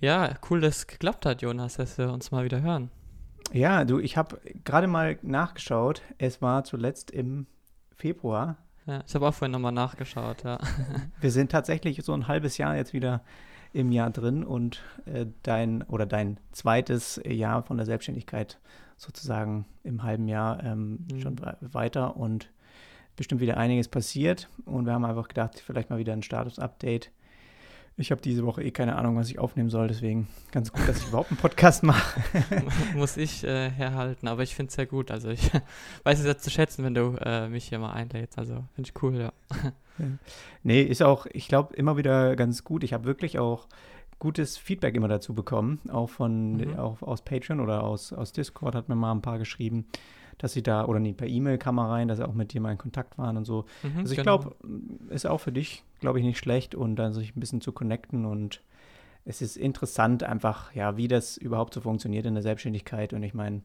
Ja, cool, dass es geklappt hat, Jonas, dass wir uns mal wieder hören. Ja, du, ich habe gerade mal nachgeschaut. Es war zuletzt im Februar. Ja, ich habe auch vorhin nochmal nachgeschaut, ja. Wir sind tatsächlich so ein halbes Jahr jetzt wieder im Jahr drin und äh, dein oder dein zweites Jahr von der Selbstständigkeit sozusagen im halben Jahr ähm, mhm. schon weiter und bestimmt wieder einiges passiert. Und wir haben einfach gedacht, vielleicht mal wieder ein Status-Update ich habe diese Woche eh keine Ahnung, was ich aufnehmen soll, deswegen ganz gut, dass ich überhaupt einen Podcast mache. Muss ich äh, herhalten, aber ich finde es sehr gut. Also ich weiß es ja zu schätzen, wenn du äh, mich hier mal einlädst. Also finde ich cool, ja. Nee, ist auch, ich glaube, immer wieder ganz gut. Ich habe wirklich auch gutes Feedback immer dazu bekommen, auch von mhm. auch aus Patreon oder aus, aus Discord hat mir mal ein paar geschrieben dass sie da, oder nee, per E-Mail kam er rein, dass sie auch mit dir mal in Kontakt waren und so. Mhm, also ich genau. glaube, ist auch für dich, glaube ich, nicht schlecht und dann sich ein bisschen zu connecten und es ist interessant einfach, ja, wie das überhaupt so funktioniert in der Selbstständigkeit und ich meine,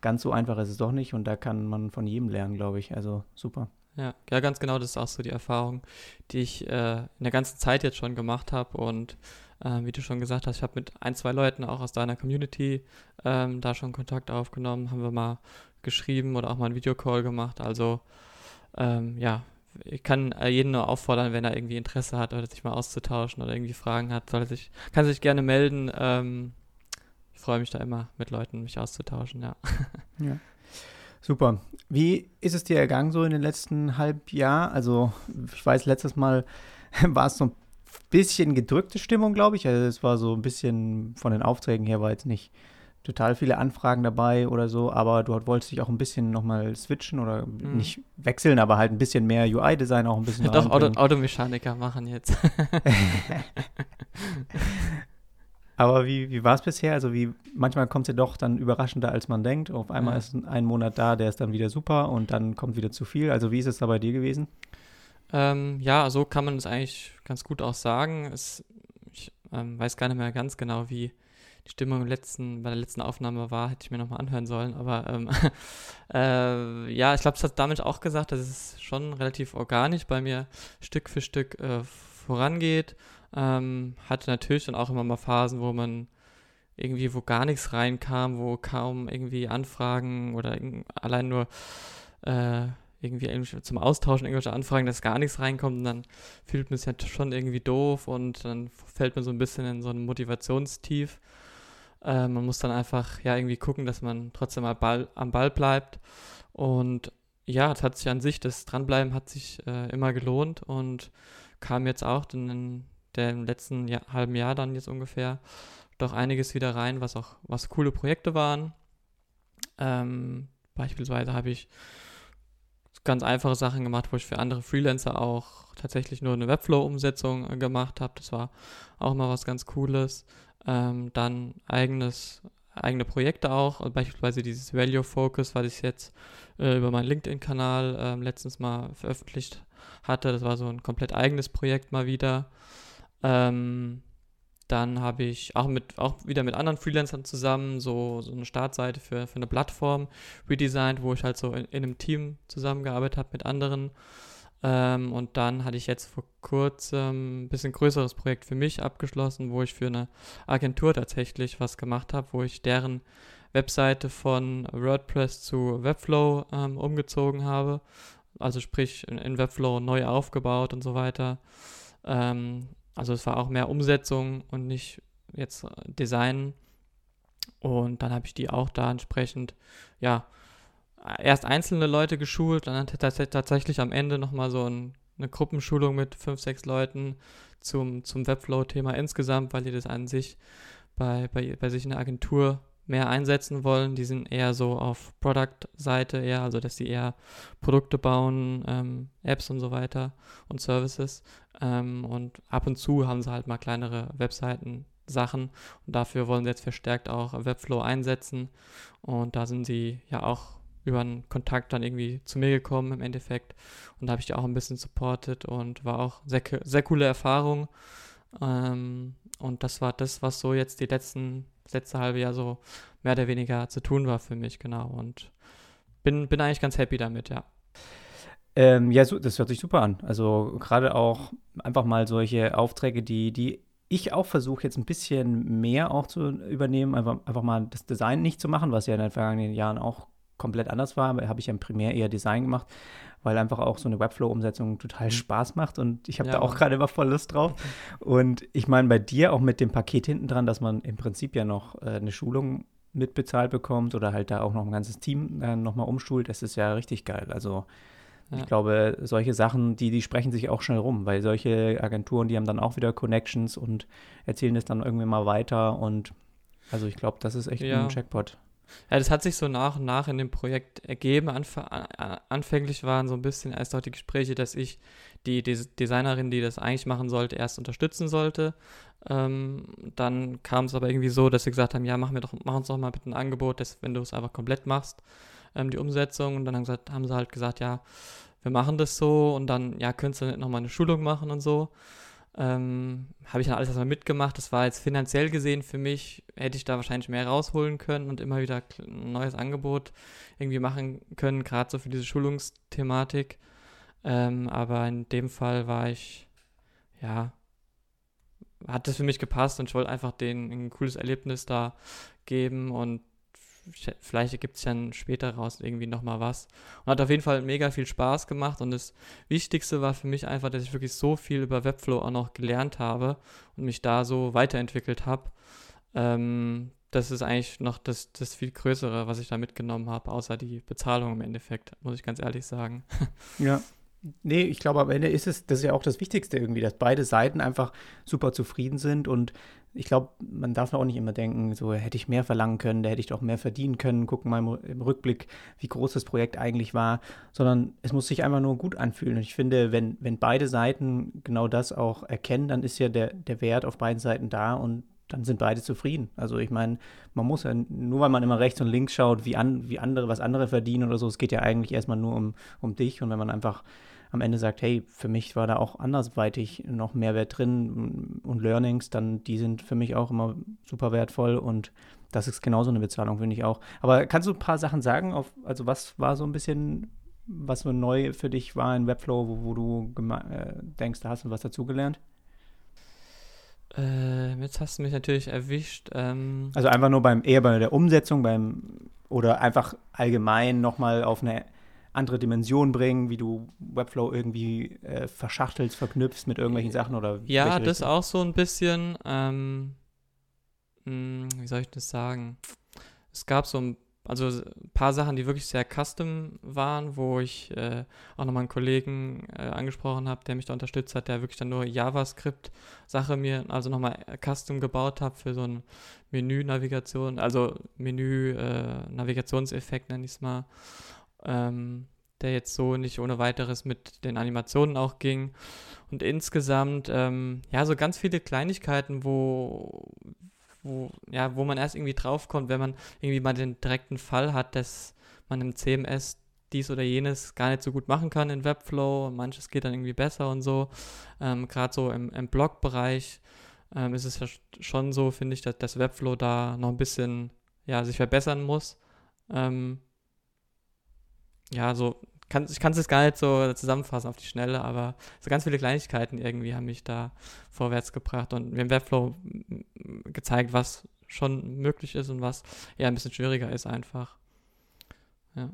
ganz so einfach ist es doch nicht und da kann man von jedem lernen, glaube ich. Also super. Ja, ja, ganz genau, das ist auch so die Erfahrung, die ich äh, in der ganzen Zeit jetzt schon gemacht habe und äh, wie du schon gesagt hast, ich habe mit ein, zwei Leuten auch aus deiner Community ähm, da schon Kontakt aufgenommen, haben wir mal geschrieben oder auch mal einen Videocall gemacht. Also ähm, ja, ich kann äh, jeden nur auffordern, wenn er irgendwie Interesse hat oder sich mal auszutauschen oder irgendwie Fragen hat, soll sich, kann sich gerne melden. Ähm, ich freue mich da immer, mit Leuten mich auszutauschen, ja. ja. Super. Wie ist es dir ergangen so in den letzten halb Jahr? Also ich weiß, letztes Mal war es so ein bisschen gedrückte Stimmung, glaube ich. Also es war so ein bisschen von den Aufträgen her war jetzt nicht total viele Anfragen dabei oder so, aber du wolltest dich auch ein bisschen nochmal switchen oder mhm. nicht wechseln, aber halt ein bisschen mehr UI-Design auch ein bisschen. Doch, Auto, Automechaniker machen jetzt. aber wie, wie war es bisher? Also wie manchmal kommt es ja doch dann überraschender, als man denkt. Auf einmal ja. ist ein Monat da, der ist dann wieder super und dann kommt wieder zu viel. Also wie ist es da bei dir gewesen? Ähm, ja, so kann man es eigentlich ganz gut auch sagen. Es, ich ähm, weiß gar nicht mehr ganz genau, wie die Stimmung letzten, bei der letzten Aufnahme war, hätte ich mir nochmal anhören sollen. Aber ähm, äh, ja, ich glaube, es hat damit auch gesagt, dass es schon relativ organisch bei mir Stück für Stück äh, vorangeht. Ähm, hatte natürlich dann auch immer mal Phasen, wo man irgendwie, wo gar nichts reinkam, wo kaum irgendwie Anfragen oder allein nur äh, irgendwie zum Austauschen irgendwelche Anfragen, dass gar nichts reinkommt und dann fühlt man sich halt schon irgendwie doof und dann fällt man so ein bisschen in so ein Motivationstief. Äh, man muss dann einfach ja irgendwie gucken, dass man trotzdem am Ball, am Ball bleibt. Und ja, es hat sich an sich, das Dranbleiben hat sich äh, immer gelohnt und kam jetzt auch in dem letzten Jahr, halben Jahr dann jetzt ungefähr doch einiges wieder rein, was auch, was coole Projekte waren. Ähm, beispielsweise habe ich ganz einfache Sachen gemacht, wo ich für andere Freelancer auch tatsächlich nur eine Webflow-Umsetzung äh, gemacht habe. Das war auch mal was ganz Cooles ähm, dann eigenes, eigene Projekte auch, also beispielsweise dieses Value Focus, was ich jetzt äh, über meinen LinkedIn-Kanal äh, letztens mal veröffentlicht hatte. Das war so ein komplett eigenes Projekt mal wieder. Ähm, dann habe ich auch mit auch wieder mit anderen Freelancern zusammen so, so eine Startseite für, für eine Plattform redesigned, wo ich halt so in, in einem Team zusammengearbeitet habe mit anderen. Ähm, und dann hatte ich jetzt vor kurzem ein bisschen größeres Projekt für mich abgeschlossen, wo ich für eine Agentur tatsächlich was gemacht habe, wo ich deren Webseite von WordPress zu Webflow ähm, umgezogen habe. Also sprich in, in, Webflow neu aufgebaut und so weiter. Ähm, also es war auch mehr Umsetzung und nicht jetzt Design. Und dann habe ich die auch da entsprechend, ja, erst einzelne Leute geschult, dann tatsächlich am Ende nochmal so ein, eine Gruppenschulung mit fünf, sechs Leuten zum, zum Webflow-Thema insgesamt, weil die das an sich bei, bei, bei sich in der Agentur mehr einsetzen wollen. Die sind eher so auf Product-Seite eher, also dass sie eher Produkte bauen, ähm, Apps und so weiter und Services. Ähm, und ab und zu haben sie halt mal kleinere Webseiten Sachen und dafür wollen sie jetzt verstärkt auch Webflow einsetzen und da sind sie ja auch über einen Kontakt dann irgendwie zu mir gekommen im Endeffekt. Und da habe ich die auch ein bisschen supportet und war auch sehr, sehr coole Erfahrung. Ähm, und das war das, was so jetzt die letzten, letzte halbe Jahr so mehr oder weniger zu tun war für mich, genau. Und bin, bin eigentlich ganz happy damit, ja. Ähm, ja, so, das hört sich super an. Also gerade auch einfach mal solche Aufträge, die, die ich auch versuche jetzt ein bisschen mehr auch zu übernehmen, einfach, einfach mal das Design nicht zu machen, was ja in den vergangenen Jahren auch komplett anders war, habe ich ja primär eher Design gemacht, weil einfach auch so eine Webflow-Umsetzung total mhm. Spaß macht und ich habe ja, da auch gerade immer voll Lust drauf. Und ich meine, bei dir auch mit dem Paket hinten dran, dass man im Prinzip ja noch äh, eine Schulung mitbezahlt bekommt oder halt da auch noch ein ganzes Team äh, nochmal umschult, das ist ja richtig geil. Also ja. ich glaube, solche Sachen, die, die sprechen sich auch schnell rum, weil solche Agenturen, die haben dann auch wieder Connections und erzählen es dann irgendwie mal weiter und also ich glaube, das ist echt ja. ein Checkpot. Ja, das hat sich so nach und nach in dem Projekt ergeben. Anf anfänglich waren so ein bisschen erst auch die Gespräche, dass ich die Des Designerin, die das eigentlich machen sollte, erst unterstützen sollte. Ähm, dann kam es aber irgendwie so, dass sie gesagt haben, ja, mach, mir doch, mach uns doch mal bitte ein Angebot, dass, wenn du es einfach komplett machst, ähm, die Umsetzung. Und dann haben, gesagt, haben sie halt gesagt, ja, wir machen das so und dann, ja, könntest du nochmal eine Schulung machen und so. Ähm, habe ich dann alles erstmal mitgemacht. Das war jetzt finanziell gesehen für mich, hätte ich da wahrscheinlich mehr rausholen können und immer wieder ein neues Angebot irgendwie machen können, gerade so für diese Schulungsthematik. Ähm, aber in dem Fall war ich, ja, hat das für mich gepasst und ich wollte einfach denen ein cooles Erlebnis da geben und vielleicht ergibt es ja später raus irgendwie nochmal was. Und hat auf jeden Fall mega viel Spaß gemacht. Und das Wichtigste war für mich einfach, dass ich wirklich so viel über Webflow auch noch gelernt habe und mich da so weiterentwickelt habe. Ähm, das ist eigentlich noch das, das viel Größere, was ich da mitgenommen habe, außer die Bezahlung im Endeffekt, muss ich ganz ehrlich sagen. Ja, Nee, ich glaube, am Ende ist es, das ist ja auch das Wichtigste irgendwie, dass beide Seiten einfach super zufrieden sind und ich glaube, man darf auch nicht immer denken, so hätte ich mehr verlangen können, da hätte ich doch mehr verdienen können, gucken mal im, Rückblick, wie groß das Projekt eigentlich war, sondern es muss sich einfach nur gut anfühlen. Und ich finde, wenn, wenn beide Seiten genau das auch erkennen, dann ist ja der, der Wert auf beiden Seiten da und dann sind beide zufrieden. Also ich meine, man muss ja, nur weil man immer rechts und links schaut, wie, an, wie andere, was andere verdienen oder so, es geht ja eigentlich erstmal nur um, um dich und wenn man einfach am Ende sagt, hey, für mich war da auch andersweitig noch Mehrwert drin und Learnings, dann die sind für mich auch immer super wertvoll und das ist genauso eine Bezahlung, finde ich auch. Aber kannst du ein paar Sachen sagen, auf, also was war so ein bisschen, was so neu für dich war in Webflow, wo, wo du äh, denkst, da hast du was dazugelernt? Äh, jetzt hast du mich natürlich erwischt. Ähm also einfach nur beim eher bei der Umsetzung, beim oder einfach allgemein nochmal auf eine andere Dimensionen bringen, wie du Webflow irgendwie äh, verschachtelst, verknüpfst mit irgendwelchen Sachen oder Ja, das auch so ein bisschen, ähm, mh, hm, wie soll ich das sagen? Es gab so ein, also ein paar Sachen, die wirklich sehr custom waren, wo ich äh, auch nochmal einen Kollegen äh, angesprochen habe, der mich da unterstützt hat, der wirklich dann nur JavaScript-Sache mir, also nochmal custom gebaut hat für so ein Menü-Navigation, also Menü-Navigationseffekt nenne ich es mal ähm, der jetzt so nicht ohne weiteres mit den Animationen auch ging. Und insgesamt, ähm, ja, so ganz viele Kleinigkeiten, wo, wo, ja, wo man erst irgendwie draufkommt, wenn man irgendwie mal den direkten Fall hat, dass man im CMS dies oder jenes gar nicht so gut machen kann in Webflow. Manches geht dann irgendwie besser und so. Ähm, Gerade so im, im Blog-Bereich ähm, ist es ja schon so, finde ich, dass das Webflow da noch ein bisschen ja, sich verbessern muss. Ähm, ja, so, kann, ich kann es jetzt gar nicht so zusammenfassen auf die Schnelle, aber so ganz viele Kleinigkeiten irgendwie haben mich da vorwärts gebracht und mir im Webflow gezeigt, was schon möglich ist und was eher ein bisschen schwieriger ist einfach. Ja.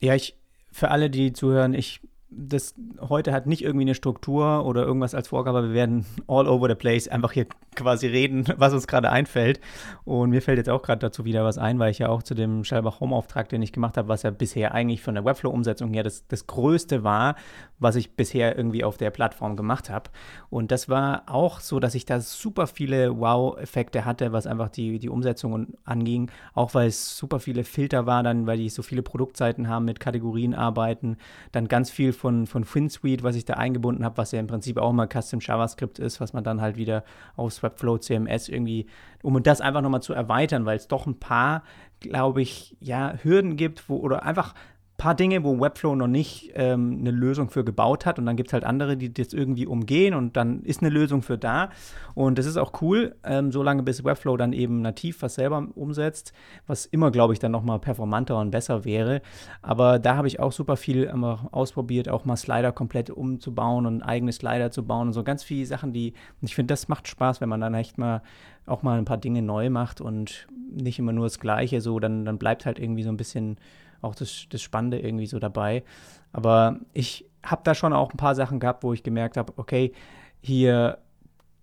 Ja, ich, für alle, die zuhören, ich das heute hat nicht irgendwie eine Struktur oder irgendwas als Vorgabe. Wir werden all over the place einfach hier quasi reden, was uns gerade einfällt. Und mir fällt jetzt auch gerade dazu wieder was ein, weil ich ja auch zu dem Schellbach Home-Auftrag, den ich gemacht habe, was ja bisher eigentlich von der Webflow-Umsetzung her das, das Größte war, was ich bisher irgendwie auf der Plattform gemacht habe. Und das war auch so, dass ich da super viele Wow-Effekte hatte, was einfach die, die Umsetzung anging. Auch weil es super viele Filter war, dann, weil die so viele Produktseiten haben, mit Kategorien arbeiten, dann ganz viel von, von FinSuite, was ich da eingebunden habe, was ja im Prinzip auch mal Custom JavaScript ist, was man dann halt wieder aufs Webflow CMS irgendwie, um das einfach nochmal zu erweitern, weil es doch ein paar, glaube ich, ja, Hürden gibt, wo, oder einfach paar Dinge, wo Webflow noch nicht ähm, eine Lösung für gebaut hat und dann gibt es halt andere, die das irgendwie umgehen und dann ist eine Lösung für da. Und das ist auch cool, ähm, solange bis Webflow dann eben nativ was selber umsetzt, was immer, glaube ich, dann nochmal performanter und besser wäre. Aber da habe ich auch super viel ausprobiert, auch mal Slider komplett umzubauen und eigene Slider zu bauen und so ganz viele Sachen, die, ich finde, das macht Spaß, wenn man dann echt mal auch mal ein paar Dinge neu macht und nicht immer nur das Gleiche, so, dann, dann bleibt halt irgendwie so ein bisschen auch das, das Spannende irgendwie so dabei. Aber ich habe da schon auch ein paar Sachen gehabt, wo ich gemerkt habe, okay, hier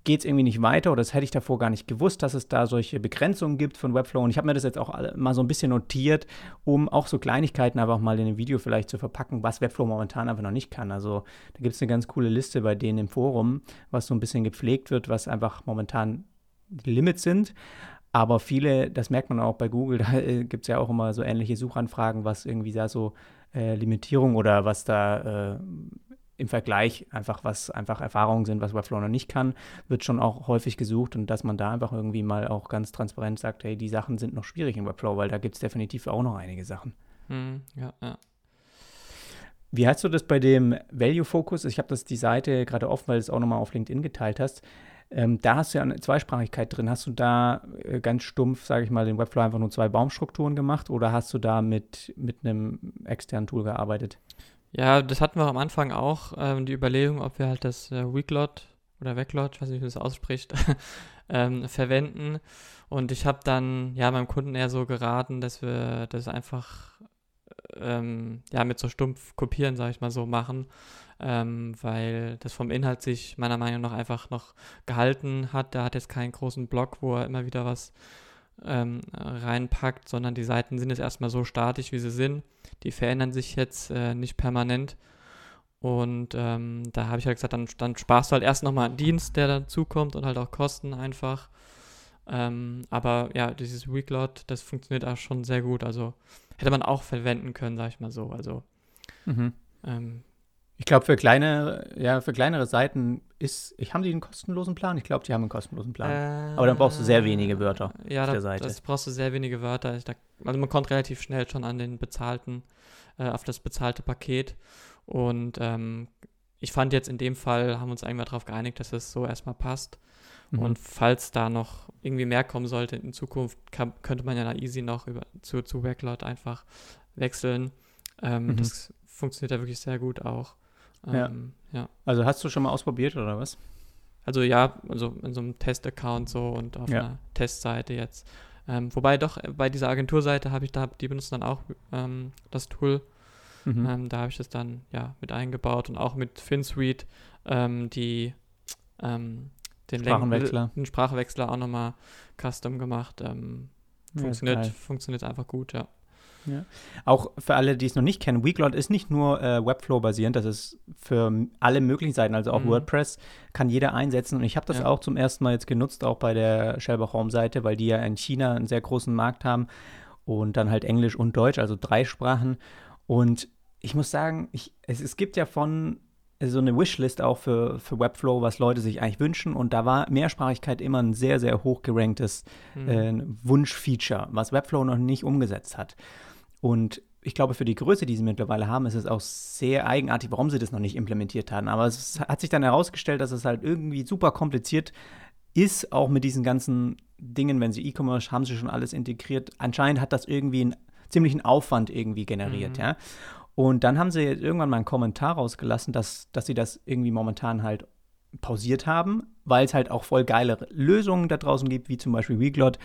geht es irgendwie nicht weiter oder das hätte ich davor gar nicht gewusst, dass es da solche Begrenzungen gibt von Webflow. Und ich habe mir das jetzt auch mal so ein bisschen notiert, um auch so Kleinigkeiten einfach mal in einem Video vielleicht zu verpacken, was Webflow momentan einfach noch nicht kann. Also da gibt es eine ganz coole Liste bei denen im Forum, was so ein bisschen gepflegt wird, was einfach momentan die Limits sind. Aber viele, das merkt man auch bei Google, da äh, gibt es ja auch immer so ähnliche Suchanfragen, was irgendwie da so äh, Limitierung oder was da äh, im Vergleich einfach, was einfach Erfahrungen sind, was Webflow noch nicht kann, wird schon auch häufig gesucht und dass man da einfach irgendwie mal auch ganz transparent sagt, hey, die Sachen sind noch schwierig in Webflow, weil da gibt es definitiv auch noch einige Sachen. Hm, ja, ja. Wie hast du das bei dem Value Focus? Ich habe das die Seite gerade offen, weil du es auch nochmal auf LinkedIn geteilt hast. Ähm, da hast du ja eine Zweisprachigkeit drin. Hast du da äh, ganz stumpf, sage ich mal, den Webflow einfach nur zwei Baumstrukturen gemacht oder hast du da mit, mit einem externen Tool gearbeitet? Ja, das hatten wir am Anfang auch, ähm, die Überlegung, ob wir halt das äh, Weeklot oder Backlot, ich weiß nicht, wie man das ausspricht, ähm, verwenden. Und ich habe dann ja meinem Kunden eher so geraten, dass wir das einfach ähm, ja mit so stumpf kopieren, sage ich mal so, machen ähm, weil das vom Inhalt sich meiner Meinung nach einfach noch gehalten hat. Der hat jetzt keinen großen Block, wo er immer wieder was ähm, reinpackt, sondern die Seiten sind jetzt erstmal so statisch, wie sie sind. Die verändern sich jetzt äh, nicht permanent. Und ähm, da habe ich halt gesagt, dann, dann sparst du halt erst nochmal einen Dienst, der dazukommt und halt auch Kosten einfach. Ähm, aber ja, dieses Weeklot, das funktioniert auch schon sehr gut. Also hätte man auch verwenden können, sag ich mal so. Also mhm. ähm, ich glaube, für kleine, ja, für kleinere Seiten ist, ich haben die einen kostenlosen Plan? Ich glaube, die haben einen kostenlosen Plan. Äh, Aber dann brauchst du sehr wenige Wörter ja, auf der Seite. das brauchst du sehr wenige Wörter. Da, also man kommt relativ schnell schon an den bezahlten, äh, auf das bezahlte Paket. Und ähm, ich fand jetzt in dem Fall, haben wir uns eigentlich darauf geeinigt, dass es so erstmal passt. Mhm. Und falls da noch irgendwie mehr kommen sollte in Zukunft, kann, könnte man ja da easy noch über, zu, zu Backlot einfach wechseln. Ähm, mhm. Das funktioniert ja wirklich sehr gut auch. Ähm, ja. ja. Also hast du schon mal ausprobiert oder was? Also ja, also in so einem Test-Account so und auf ja. einer Testseite jetzt. Ähm, wobei doch äh, bei dieser Agenturseite habe ich da, die benutzen dann auch ähm, das Tool. Mhm. Ähm, da habe ich das dann ja mit eingebaut und auch mit FinSuite ähm, die ähm, den Sprachenwechsler. den Sprachwechsler auch nochmal custom gemacht. Funktioniert, ja, funktioniert einfach gut, ja. Ja. Auch für alle, die es noch nicht kennen, Weeklot ist nicht nur äh, Webflow-basierend, das ist für alle möglichen Seiten, also auch mhm. WordPress kann jeder einsetzen. Und ich habe das ja. auch zum ersten Mal jetzt genutzt, auch bei der Shellbach Home-Seite, weil die ja in China einen sehr großen Markt haben und dann halt Englisch und Deutsch, also drei Sprachen. Und ich muss sagen, ich, es, es gibt ja von so eine Wishlist auch für, für Webflow, was Leute sich eigentlich wünschen. Und da war Mehrsprachigkeit immer ein sehr, sehr hoch geranktes mhm. äh, Wunschfeature, was Webflow noch nicht umgesetzt hat. Und ich glaube, für die Größe, die sie mittlerweile haben, ist es auch sehr eigenartig, warum sie das noch nicht implementiert haben. Aber es hat sich dann herausgestellt, dass es halt irgendwie super kompliziert ist, auch mit diesen ganzen Dingen, wenn sie E-Commerce haben sie schon alles integriert. Anscheinend hat das irgendwie einen ziemlichen Aufwand irgendwie generiert, mhm. ja. Und dann haben sie irgendwann mal einen Kommentar rausgelassen, dass, dass sie das irgendwie momentan halt pausiert haben, weil es halt auch voll geile Lösungen da draußen gibt, wie zum Beispiel Weglot,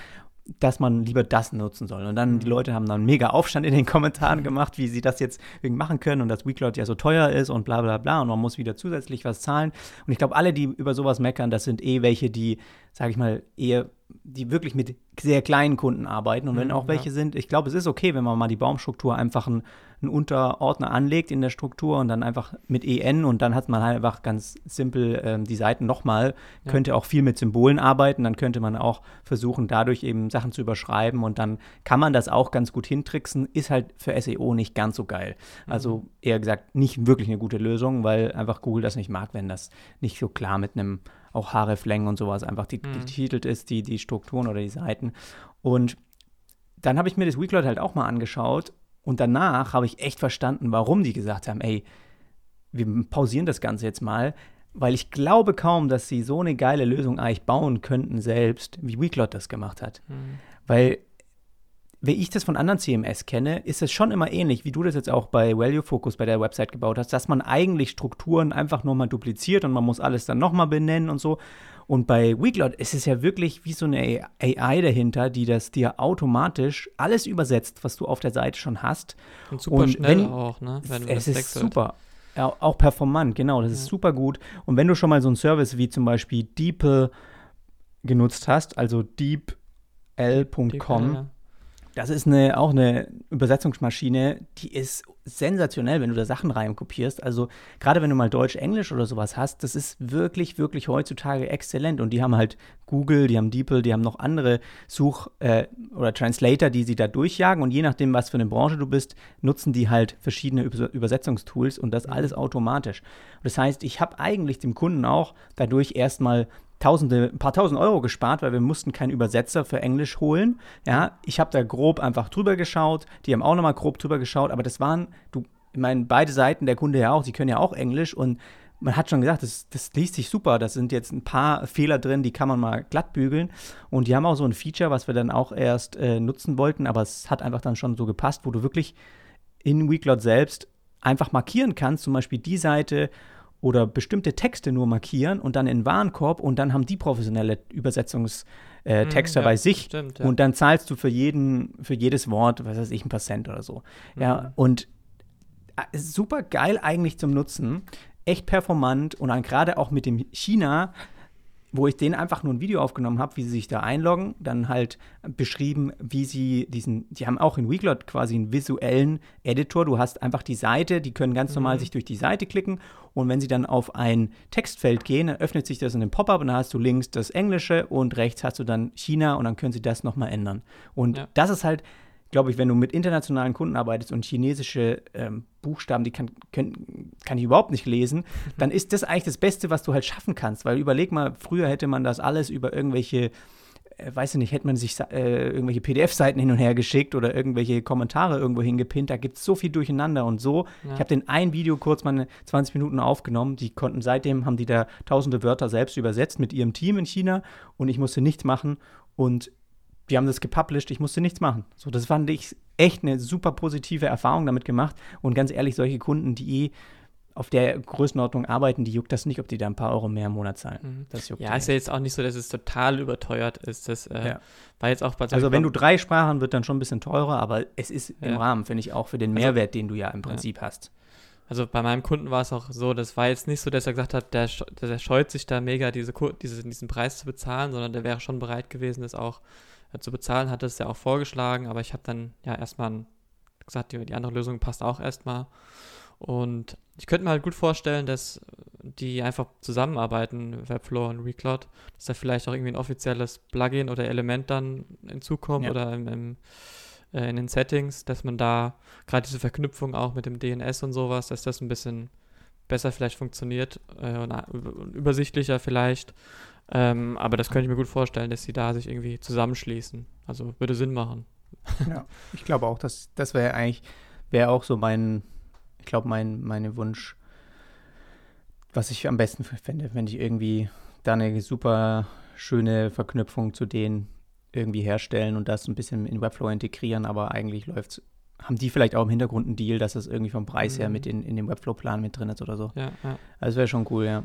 dass man lieber das nutzen soll. Und dann, die mhm. Leute haben dann mega Aufstand in den Kommentaren gemacht, wie sie das jetzt irgendwie machen können und dass Weekload ja so teuer ist und bla bla bla und man muss wieder zusätzlich was zahlen. Und ich glaube, alle, die über sowas meckern, das sind eh welche, die, sage ich mal, eher, die wirklich mit sehr kleinen Kunden arbeiten. Und wenn mhm, auch welche ja. sind, ich glaube, es ist okay, wenn man mal die Baumstruktur einfach ein einen Unterordner anlegt in der Struktur und dann einfach mit EN und dann hat man halt einfach ganz simpel ähm, die Seiten nochmal. Ja. Könnte auch viel mit Symbolen arbeiten, dann könnte man auch versuchen, dadurch eben Sachen zu überschreiben und dann kann man das auch ganz gut hintricksen. Ist halt für SEO nicht ganz so geil. Also mhm. eher gesagt, nicht wirklich eine gute Lösung, weil einfach Google das nicht mag, wenn das nicht so klar mit einem auch Hreflang und sowas einfach die, mhm. getitelt ist, die, die Strukturen oder die Seiten. Und dann habe ich mir das Weekload halt auch mal angeschaut Und danach habe ich echt verstanden, warum die gesagt haben, ey, wir pausieren das Ganze jetzt mal, weil ich glaube kaum, dass sie so eine geile Lösung eigentlich bauen könnten selbst, wie Weeklot das gemacht hat. Mhm. Weil, wenn ich das von anderen CMS kenne, ist es schon immer ähnlich, wie du das jetzt auch bei Value Focus bei der Website gebaut hast, dass man eigentlich Strukturen einfach nur mal dupliziert und man muss alles dann nochmal benennen und so. Und bei Weeklot ist es ja wirklich wie so eine AI dahinter, die das dir automatisch alles übersetzt, was du auf der Seite schon hast. Und super und schnell wenn, auch, ne? Wenn es ist super. Ja, auch performant, genau, das ist super gut. Und wenn du schon mal so einen Service wie zum Beispiel DeepL genutzt hast, also deepl.com, ja. Das ist eine, auch eine Übersetzungsmaschine, die ist sensationell, wenn du da Sachen reinkopierst. Also gerade wenn du mal Deutsch, Englisch oder sowas hast, das ist wirklich, wirklich heutzutage exzellent. Und die haben halt Google, die haben DeepL, die haben noch andere Such- äh, oder Translator, die sie da durchjagen. Und je nachdem, was für eine Branche du bist, nutzen die halt verschiedene Übersetzungstools und das mhm. alles automatisch. Das heißt, ich habe eigentlich dem Kunden auch dadurch erstmal Tausende, ein paar tausend Euro gespart, weil wir mussten keinen Übersetzer für Englisch holen. Ja, ich habe da grob einfach drüber geschaut, die haben auch nochmal grob drüber geschaut, aber das waren, du, ich meine, beide Seiten, der Kunde ja auch, sie können ja auch Englisch und man hat schon gesagt, das, das liest sich super. Da sind jetzt ein paar Fehler drin, die kann man mal glatt bügeln. Und die haben auch so ein Feature, was wir dann auch erst äh, nutzen wollten, aber es hat einfach dann schon so gepasst, wo du wirklich in Weeklot selbst einfach markieren kannst, zum Beispiel die Seite oder bestimmte Texte nur markieren und dann in den Warenkorb und dann haben die professionelle Übersetzungstexter äh, hm, ja, bei sich stimmt, ja. und dann zahlst du für jeden, für jedes Wort, was weiß ich, ein Prozent oder so. Mhm. Ja, und äh, super geil eigentlich zum Nutzen, echt performant und dann gerade auch mit dem China wo ich denen einfach nur ein Video aufgenommen habe, wie sie sich da einloggen, dann halt beschrieben, wie sie diesen, die haben auch in Weeklot quasi einen visuellen Editor. Du hast einfach die Seite, die können ganz normal mhm. sich durch die Seite klicken und wenn sie dann auf ein Textfeld gehen, dann öffnet sich das in einem Pop-up und dann hast du links das Englische und rechts hast du dann China und dann können sie das nochmal ändern. Und ja. das ist halt glaube ich, wenn du mit internationalen Kunden arbeitest und chinesische ähm, Buchstaben, die kann, können, kann ich überhaupt nicht lesen, mhm. dann ist das eigentlich das Beste, was du halt schaffen kannst. Weil überleg mal, früher hätte man das alles über irgendwelche äh, weiß ich nicht, hätte man sich äh, irgendwelche PDF-Seiten hin und her geschickt oder irgendwelche Kommentare irgendwo hingepinnt. Da gibt es so viel durcheinander und so. Ja. Ich habe den ein Video kurz mal 20 Minuten aufgenommen. Die konnten seitdem, haben die da tausende Wörter selbst übersetzt mit ihrem Team in China und ich musste nichts machen. Und wir haben das gepublished, ich musste nichts machen. So, das fand ich echt eine super positive Erfahrung damit gemacht. Und ganz ehrlich, solche Kunden, die eh auf der Größenordnung arbeiten, die juckt das nicht, ob die da ein paar Euro mehr im Monat zahlen. Mhm. Das juckt ja, ist ja jetzt auch nicht so, dass es total überteuert ist. Das äh, ja. war jetzt auch bei Also wenn du drei Sprachen, wird dann schon ein bisschen teurer, aber es ist ja. im Rahmen, finde ich, auch für den also Mehrwert, also, den du ja im Prinzip ja. hast. Also bei meinem Kunden war es auch so, das war jetzt nicht so, dass er gesagt hat, der, der scheut sich da mega, diese, diese, diesen Preis zu bezahlen, sondern der wäre schon bereit gewesen, das auch zu bezahlen, hat es ja auch vorgeschlagen, aber ich habe dann ja erstmal gesagt, die, die andere Lösung passt auch erstmal. Und ich könnte mir halt gut vorstellen, dass die einfach zusammenarbeiten, Webflow und Recloud, dass da vielleicht auch irgendwie ein offizielles Plugin oder Element dann hinzukommt ja. oder im, im, äh, in den Settings, dass man da gerade diese Verknüpfung auch mit dem DNS und sowas, dass das ein bisschen besser vielleicht funktioniert äh, und übersichtlicher vielleicht ähm, aber das könnte ich mir gut vorstellen, dass sie da sich irgendwie zusammenschließen. Also würde Sinn machen. Ja, ich glaube auch, dass das wäre eigentlich, wäre auch so mein, ich glaube, mein meine Wunsch, was ich am besten fände, wenn ich irgendwie da eine super schöne Verknüpfung zu denen irgendwie herstellen und das ein bisschen in Webflow integrieren, aber eigentlich läuft es haben die vielleicht auch im Hintergrund einen Deal, dass das irgendwie vom Preis mhm. her mit in, in dem Webflow-Plan mit drin ist oder so. Ja, ja. Also wäre schon cool, ja.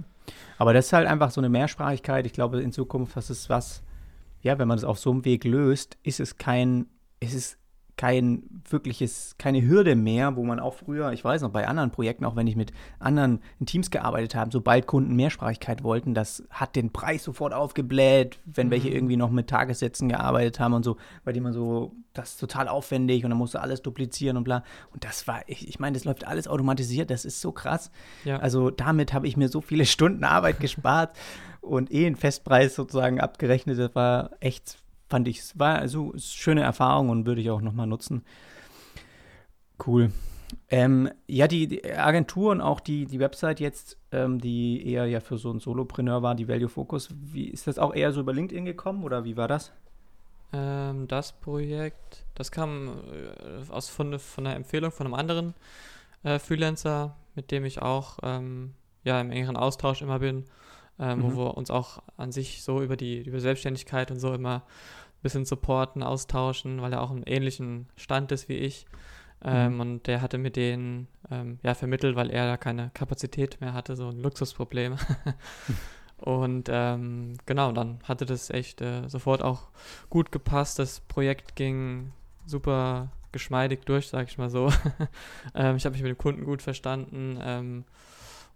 Aber das ist halt einfach so eine Mehrsprachigkeit. Ich glaube, in Zukunft, das ist was, ja, wenn man das auf so einem Weg löst, ist es kein, es ist kein wirkliches, keine Hürde mehr, wo man auch früher, ich weiß noch, bei anderen Projekten, auch wenn ich mit anderen Teams gearbeitet habe, sobald Kunden Mehrsprachigkeit wollten, das hat den Preis sofort aufgebläht, wenn mhm. welche irgendwie noch mit Tagessätzen gearbeitet haben und so, weil die immer so, das ist total aufwendig und dann musst du alles duplizieren und bla. Und das war, ich, ich meine, das läuft alles automatisiert, das ist so krass. Ja. Also damit habe ich mir so viele Stunden Arbeit gespart und eh einen Festpreis sozusagen abgerechnet. Das war echt fand ich, es war also schöne Erfahrung und würde ich auch nochmal nutzen. Cool. Ähm, ja, die, die, Agentur und auch die, die Website jetzt, ähm, die eher ja für so einen Solopreneur war, die Value Focus, wie ist das auch eher so über LinkedIn gekommen oder wie war das? Ähm, das Projekt, das kam äh, aus von, von einer Empfehlung von einem anderen äh, Freelancer, mit dem ich auch ähm, ja, im engeren Austausch immer bin, ähm, mhm. wo wir uns auch an sich so über die über Selbstständigkeit und so immer ein bisschen supporten, austauschen, weil er auch einen ähnlichen Stand ist wie ich. Ähm, mhm. Und der hatte mir den ähm, ja vermittelt, weil er da keine Kapazität mehr hatte, so ein Luxusproblem. und ähm, genau, dann hatte das echt äh, sofort auch gut gepasst. Das Projekt ging super geschmeidig durch, sag ich mal so. Ähm, ich habe mich mit dem Kunden gut verstanden ähm,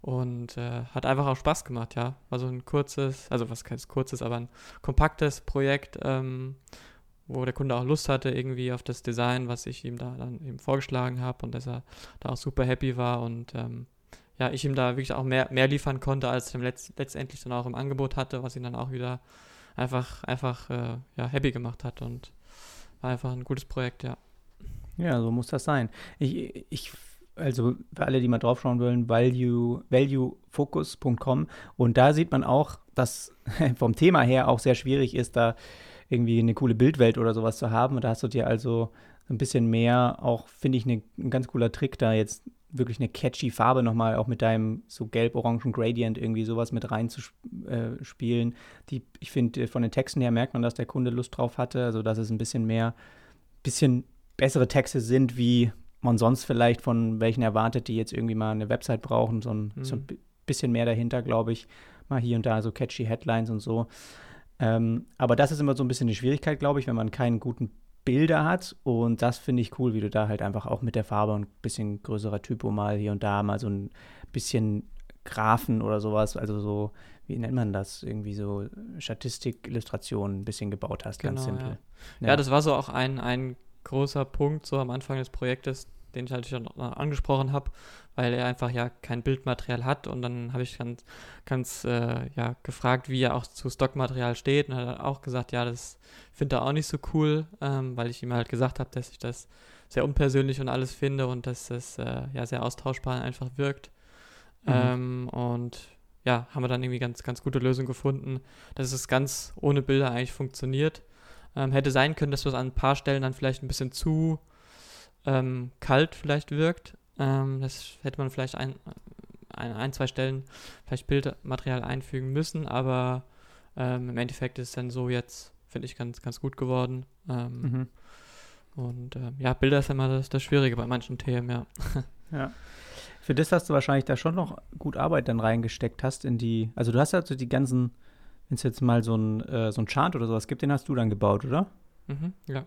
und äh, hat einfach auch Spaß gemacht, ja. War so ein kurzes, also was kein kurzes, aber ein kompaktes Projekt, ähm, wo der Kunde auch Lust hatte irgendwie auf das Design, was ich ihm da dann eben vorgeschlagen habe und dass er da auch super happy war und ähm, ja, ich ihm da wirklich auch mehr, mehr liefern konnte, als ich letzt, letztendlich dann auch im Angebot hatte, was ihn dann auch wieder einfach, einfach äh, ja, happy gemacht hat und war einfach ein gutes Projekt, ja. Ja, so muss das sein. Ich, ich also für alle, die mal draufschauen wollen, value, valuefocus.com und da sieht man auch, dass vom Thema her auch sehr schwierig ist, da irgendwie eine coole Bildwelt oder sowas zu haben. Und da hast du dir also ein bisschen mehr, auch finde ich ne, ein ganz cooler Trick, da jetzt wirklich eine catchy Farbe nochmal auch mit deinem so gelb-orangen Gradient irgendwie sowas mit reinzuspielen. Äh, die, ich finde, von den Texten her merkt man, dass der Kunde Lust drauf hatte, also dass es ein bisschen mehr, bisschen bessere Texte sind, wie man sonst vielleicht von welchen erwartet, die jetzt irgendwie mal eine Website brauchen, so ein, mhm. so ein bisschen mehr dahinter, glaube ich. Mal hier und da so catchy Headlines und so. Ähm, aber das ist immer so ein bisschen die Schwierigkeit, glaube ich, wenn man keinen guten Bilder hat. Und das finde ich cool, wie du da halt einfach auch mit der Farbe und ein bisschen größerer Typo mal hier und da mal so ein bisschen Graphen oder sowas, also so, wie nennt man das? Irgendwie so Statistik-Illustrationen ein bisschen gebaut hast, ganz genau, simpel. Ja. Ja. ja. das war so auch ein, ein großer Punkt so am Anfang des Projektes, den ich halt schon angesprochen habe, weil er einfach ja kein Bildmaterial hat und dann habe ich ganz, ganz äh, ja, gefragt, wie er auch zu Stockmaterial steht und er hat auch gesagt, ja, das findet er auch nicht so cool, ähm, weil ich ihm halt gesagt habe, dass ich das sehr unpersönlich und alles finde und dass das äh, ja sehr austauschbar einfach wirkt. Mhm. Ähm, und ja, haben wir dann irgendwie ganz, ganz gute Lösung gefunden, dass es ganz ohne Bilder eigentlich funktioniert. Ähm, hätte sein können, dass das an ein paar Stellen dann vielleicht ein bisschen zu ähm, kalt vielleicht wirkt. Ähm, das hätte man vielleicht ein, ein, ein, zwei Stellen vielleicht Bildmaterial einfügen müssen, aber ähm, im Endeffekt ist es dann so jetzt, finde ich, ganz, ganz gut geworden. Ähm, mhm. Und ähm, ja, Bilder ist immer das, das Schwierige bei manchen Themen, ja. ja. Für das hast du wahrscheinlich da schon noch gut Arbeit dann reingesteckt hast in die, also du hast also die ganzen wenn es jetzt mal so ein, äh, so ein Chart oder sowas gibt, den hast du dann gebaut, oder? Mhm, ja.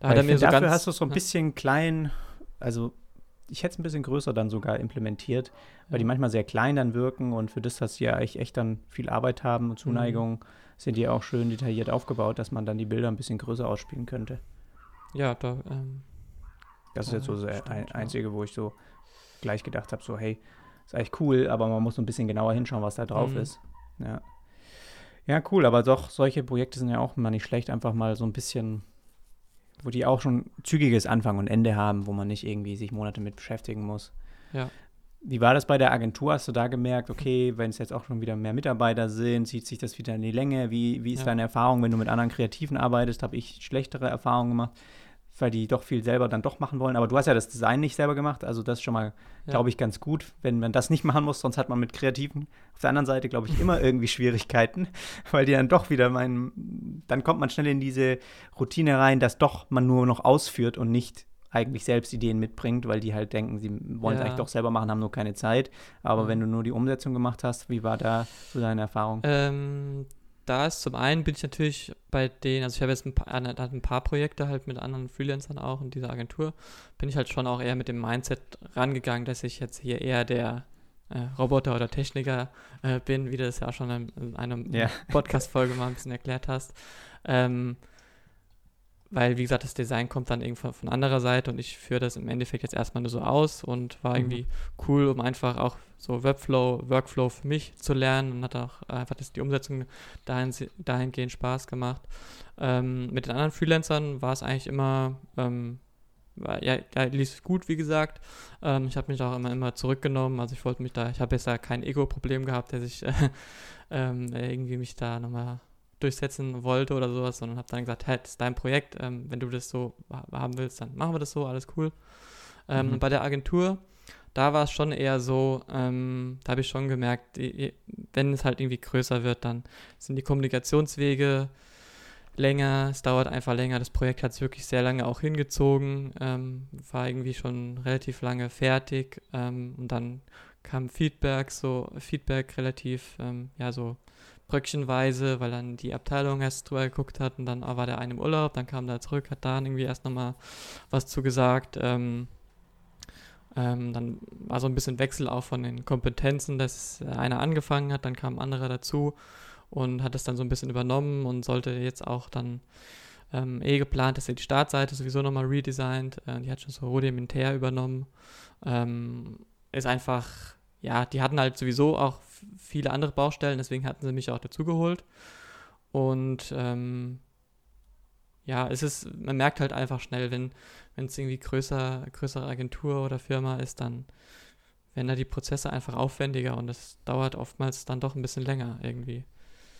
Da er mir so dafür hast du so ein bisschen klein, also ich hätte es ein bisschen größer dann sogar implementiert, weil ja. die manchmal sehr klein dann wirken und für das, dass sie ja echt, echt dann viel Arbeit haben und Zuneigung, mhm. sind die auch schön detailliert aufgebaut, dass man dann die Bilder ein bisschen größer ausspielen könnte. Ja, da. Ähm, das ist jetzt so das stimmt, Einzige, wo ich so gleich gedacht habe, so hey, ist eigentlich cool, aber man muss so ein bisschen genauer hinschauen, was da drauf mhm. ist. Ja. Ja, cool, aber doch, solche Projekte sind ja auch mal nicht schlecht, einfach mal so ein bisschen, wo die auch schon zügiges Anfang und Ende haben, wo man nicht irgendwie sich Monate mit beschäftigen muss. Ja. Wie war das bei der Agentur? Hast du da gemerkt, okay, wenn es jetzt auch schon wieder mehr Mitarbeiter sind, zieht sich das wieder in die Länge? Wie, wie ist ja. deine Erfahrung, wenn du mit anderen Kreativen arbeitest? Habe ich schlechtere Erfahrungen gemacht? Weil die doch viel selber dann doch machen wollen. Aber du hast ja das Design nicht selber gemacht, also das ist schon mal, ja. glaube ich, ganz gut, wenn man das nicht machen muss, sonst hat man mit Kreativen auf der anderen Seite, glaube ich, immer irgendwie Schwierigkeiten, weil die dann doch wieder meinen, dann kommt man schnell in diese Routine rein, dass doch man nur noch ausführt und nicht eigentlich selbst Ideen mitbringt, weil die halt denken, sie wollen es ja. eigentlich doch selber machen, haben nur keine Zeit. Aber mhm. wenn du nur die Umsetzung gemacht hast, wie war da so deine Erfahrung? Ähm, da ist zum einen bin ich natürlich bei denen, also ich habe jetzt ein paar, ein paar Projekte halt mit anderen Freelancern auch in dieser Agentur, bin ich halt schon auch eher mit dem Mindset rangegangen, dass ich jetzt hier eher der äh, Roboter oder Techniker äh, bin, wie du das ja auch schon in, in einer ja. Podcast-Folge mal ein bisschen erklärt hast. Ähm, weil, wie gesagt, das Design kommt dann irgendwann von anderer Seite und ich führe das im Endeffekt jetzt erstmal nur so aus und war mhm. irgendwie cool, um einfach auch so Webflow, Workflow für mich zu lernen und hat auch einfach das, die Umsetzung dahin, dahingehend Spaß gemacht. Ähm, mit den anderen Freelancern war es eigentlich immer, ähm, war, ja, ja, lief gut, wie gesagt. Ähm, ich habe mich auch immer, immer zurückgenommen, also ich wollte mich da, ich habe jetzt da kein Ego-Problem gehabt, dass ich äh, irgendwie mich da nochmal durchsetzen wollte oder sowas, sondern habe dann gesagt, hey, das ist dein Projekt, ähm, wenn du das so haben willst, dann machen wir das so, alles cool. Ähm, mhm. Bei der Agentur, da war es schon eher so, ähm, da habe ich schon gemerkt, die, wenn es halt irgendwie größer wird, dann sind die Kommunikationswege länger, es dauert einfach länger. Das Projekt hat es wirklich sehr lange auch hingezogen, ähm, war irgendwie schon relativ lange fertig ähm, und dann kam Feedback, so Feedback relativ, ähm, ja, so bröckchenweise, weil dann die Abteilung erst drüber geguckt hat und dann war der eine im Urlaub, dann kam der zurück, hat da irgendwie erst nochmal was zu gesagt. Ähm, ähm, dann war so ein bisschen Wechsel auch von den Kompetenzen, dass einer angefangen hat, dann kam ein anderer dazu und hat es dann so ein bisschen übernommen und sollte jetzt auch dann ähm, eh geplant, dass er die Startseite sowieso nochmal redesigned. Äh, die hat schon so rudimentär übernommen. Ähm, ist einfach, ja, die hatten halt sowieso auch viele andere Baustellen, deswegen hatten sie mich auch dazugeholt. Und ähm, ja, es ist, man merkt halt einfach schnell, wenn es irgendwie größer, größere Agentur oder Firma ist, dann werden da die Prozesse einfach aufwendiger und das dauert oftmals dann doch ein bisschen länger irgendwie.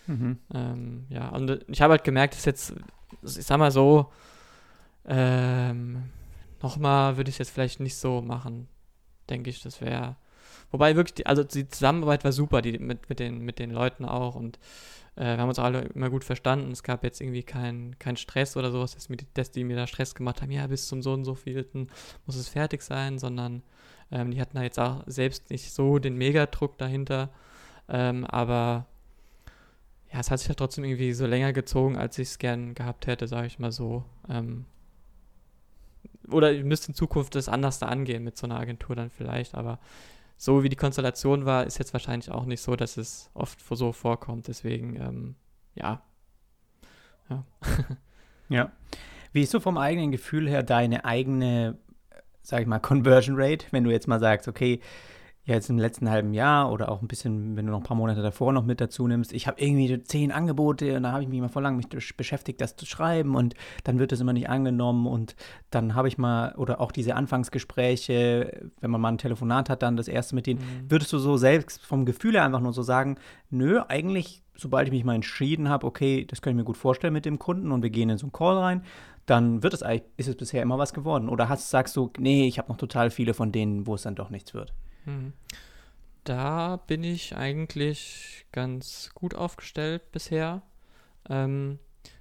Mhm. Ähm, ja, und ich habe halt gemerkt, dass jetzt, ich sag mal so, ähm, nochmal würde ich es jetzt vielleicht nicht so machen, denke ich. Das wäre Wobei wirklich, die, also die Zusammenarbeit war super, die mit, mit, den, mit den Leuten auch und äh, wir haben uns alle immer gut verstanden. Es gab jetzt irgendwie keinen kein Stress oder sowas, dass, mir, dass die mir da Stress gemacht haben, ja, bis zum so und so vielten muss es fertig sein, sondern ähm, die hatten da jetzt auch selbst nicht so den Megadruck dahinter. Ähm, aber ja, es hat sich halt trotzdem irgendwie so länger gezogen, als ich es gern gehabt hätte, sage ich mal so. Ähm, oder ihr müsst in Zukunft das anders da angehen mit so einer Agentur dann vielleicht, aber so wie die Konstellation war, ist jetzt wahrscheinlich auch nicht so, dass es oft so vorkommt. Deswegen, ähm, ja. Ja. ja. Wie ist so vom eigenen Gefühl her deine eigene, sag ich mal, Conversion Rate, wenn du jetzt mal sagst, okay, ja, jetzt im letzten halben Jahr oder auch ein bisschen, wenn du noch ein paar Monate davor noch mit dazu nimmst, ich habe irgendwie zehn Angebote und da habe ich mich mal vor langem beschäftigt, das zu schreiben und dann wird das immer nicht angenommen und dann habe ich mal, oder auch diese Anfangsgespräche, wenn man mal ein Telefonat hat, dann das erste mit denen, mhm. würdest du so selbst vom Gefühl her einfach nur so sagen, nö, eigentlich, sobald ich mich mal entschieden habe, okay, das kann ich mir gut vorstellen mit dem Kunden und wir gehen in so einen Call rein, dann wird es eigentlich, ist es bisher immer was geworden. Oder hast, sagst du, nee, ich habe noch total viele von denen, wo es dann doch nichts wird? Hm. Da bin ich eigentlich ganz gut aufgestellt bisher. Ähm,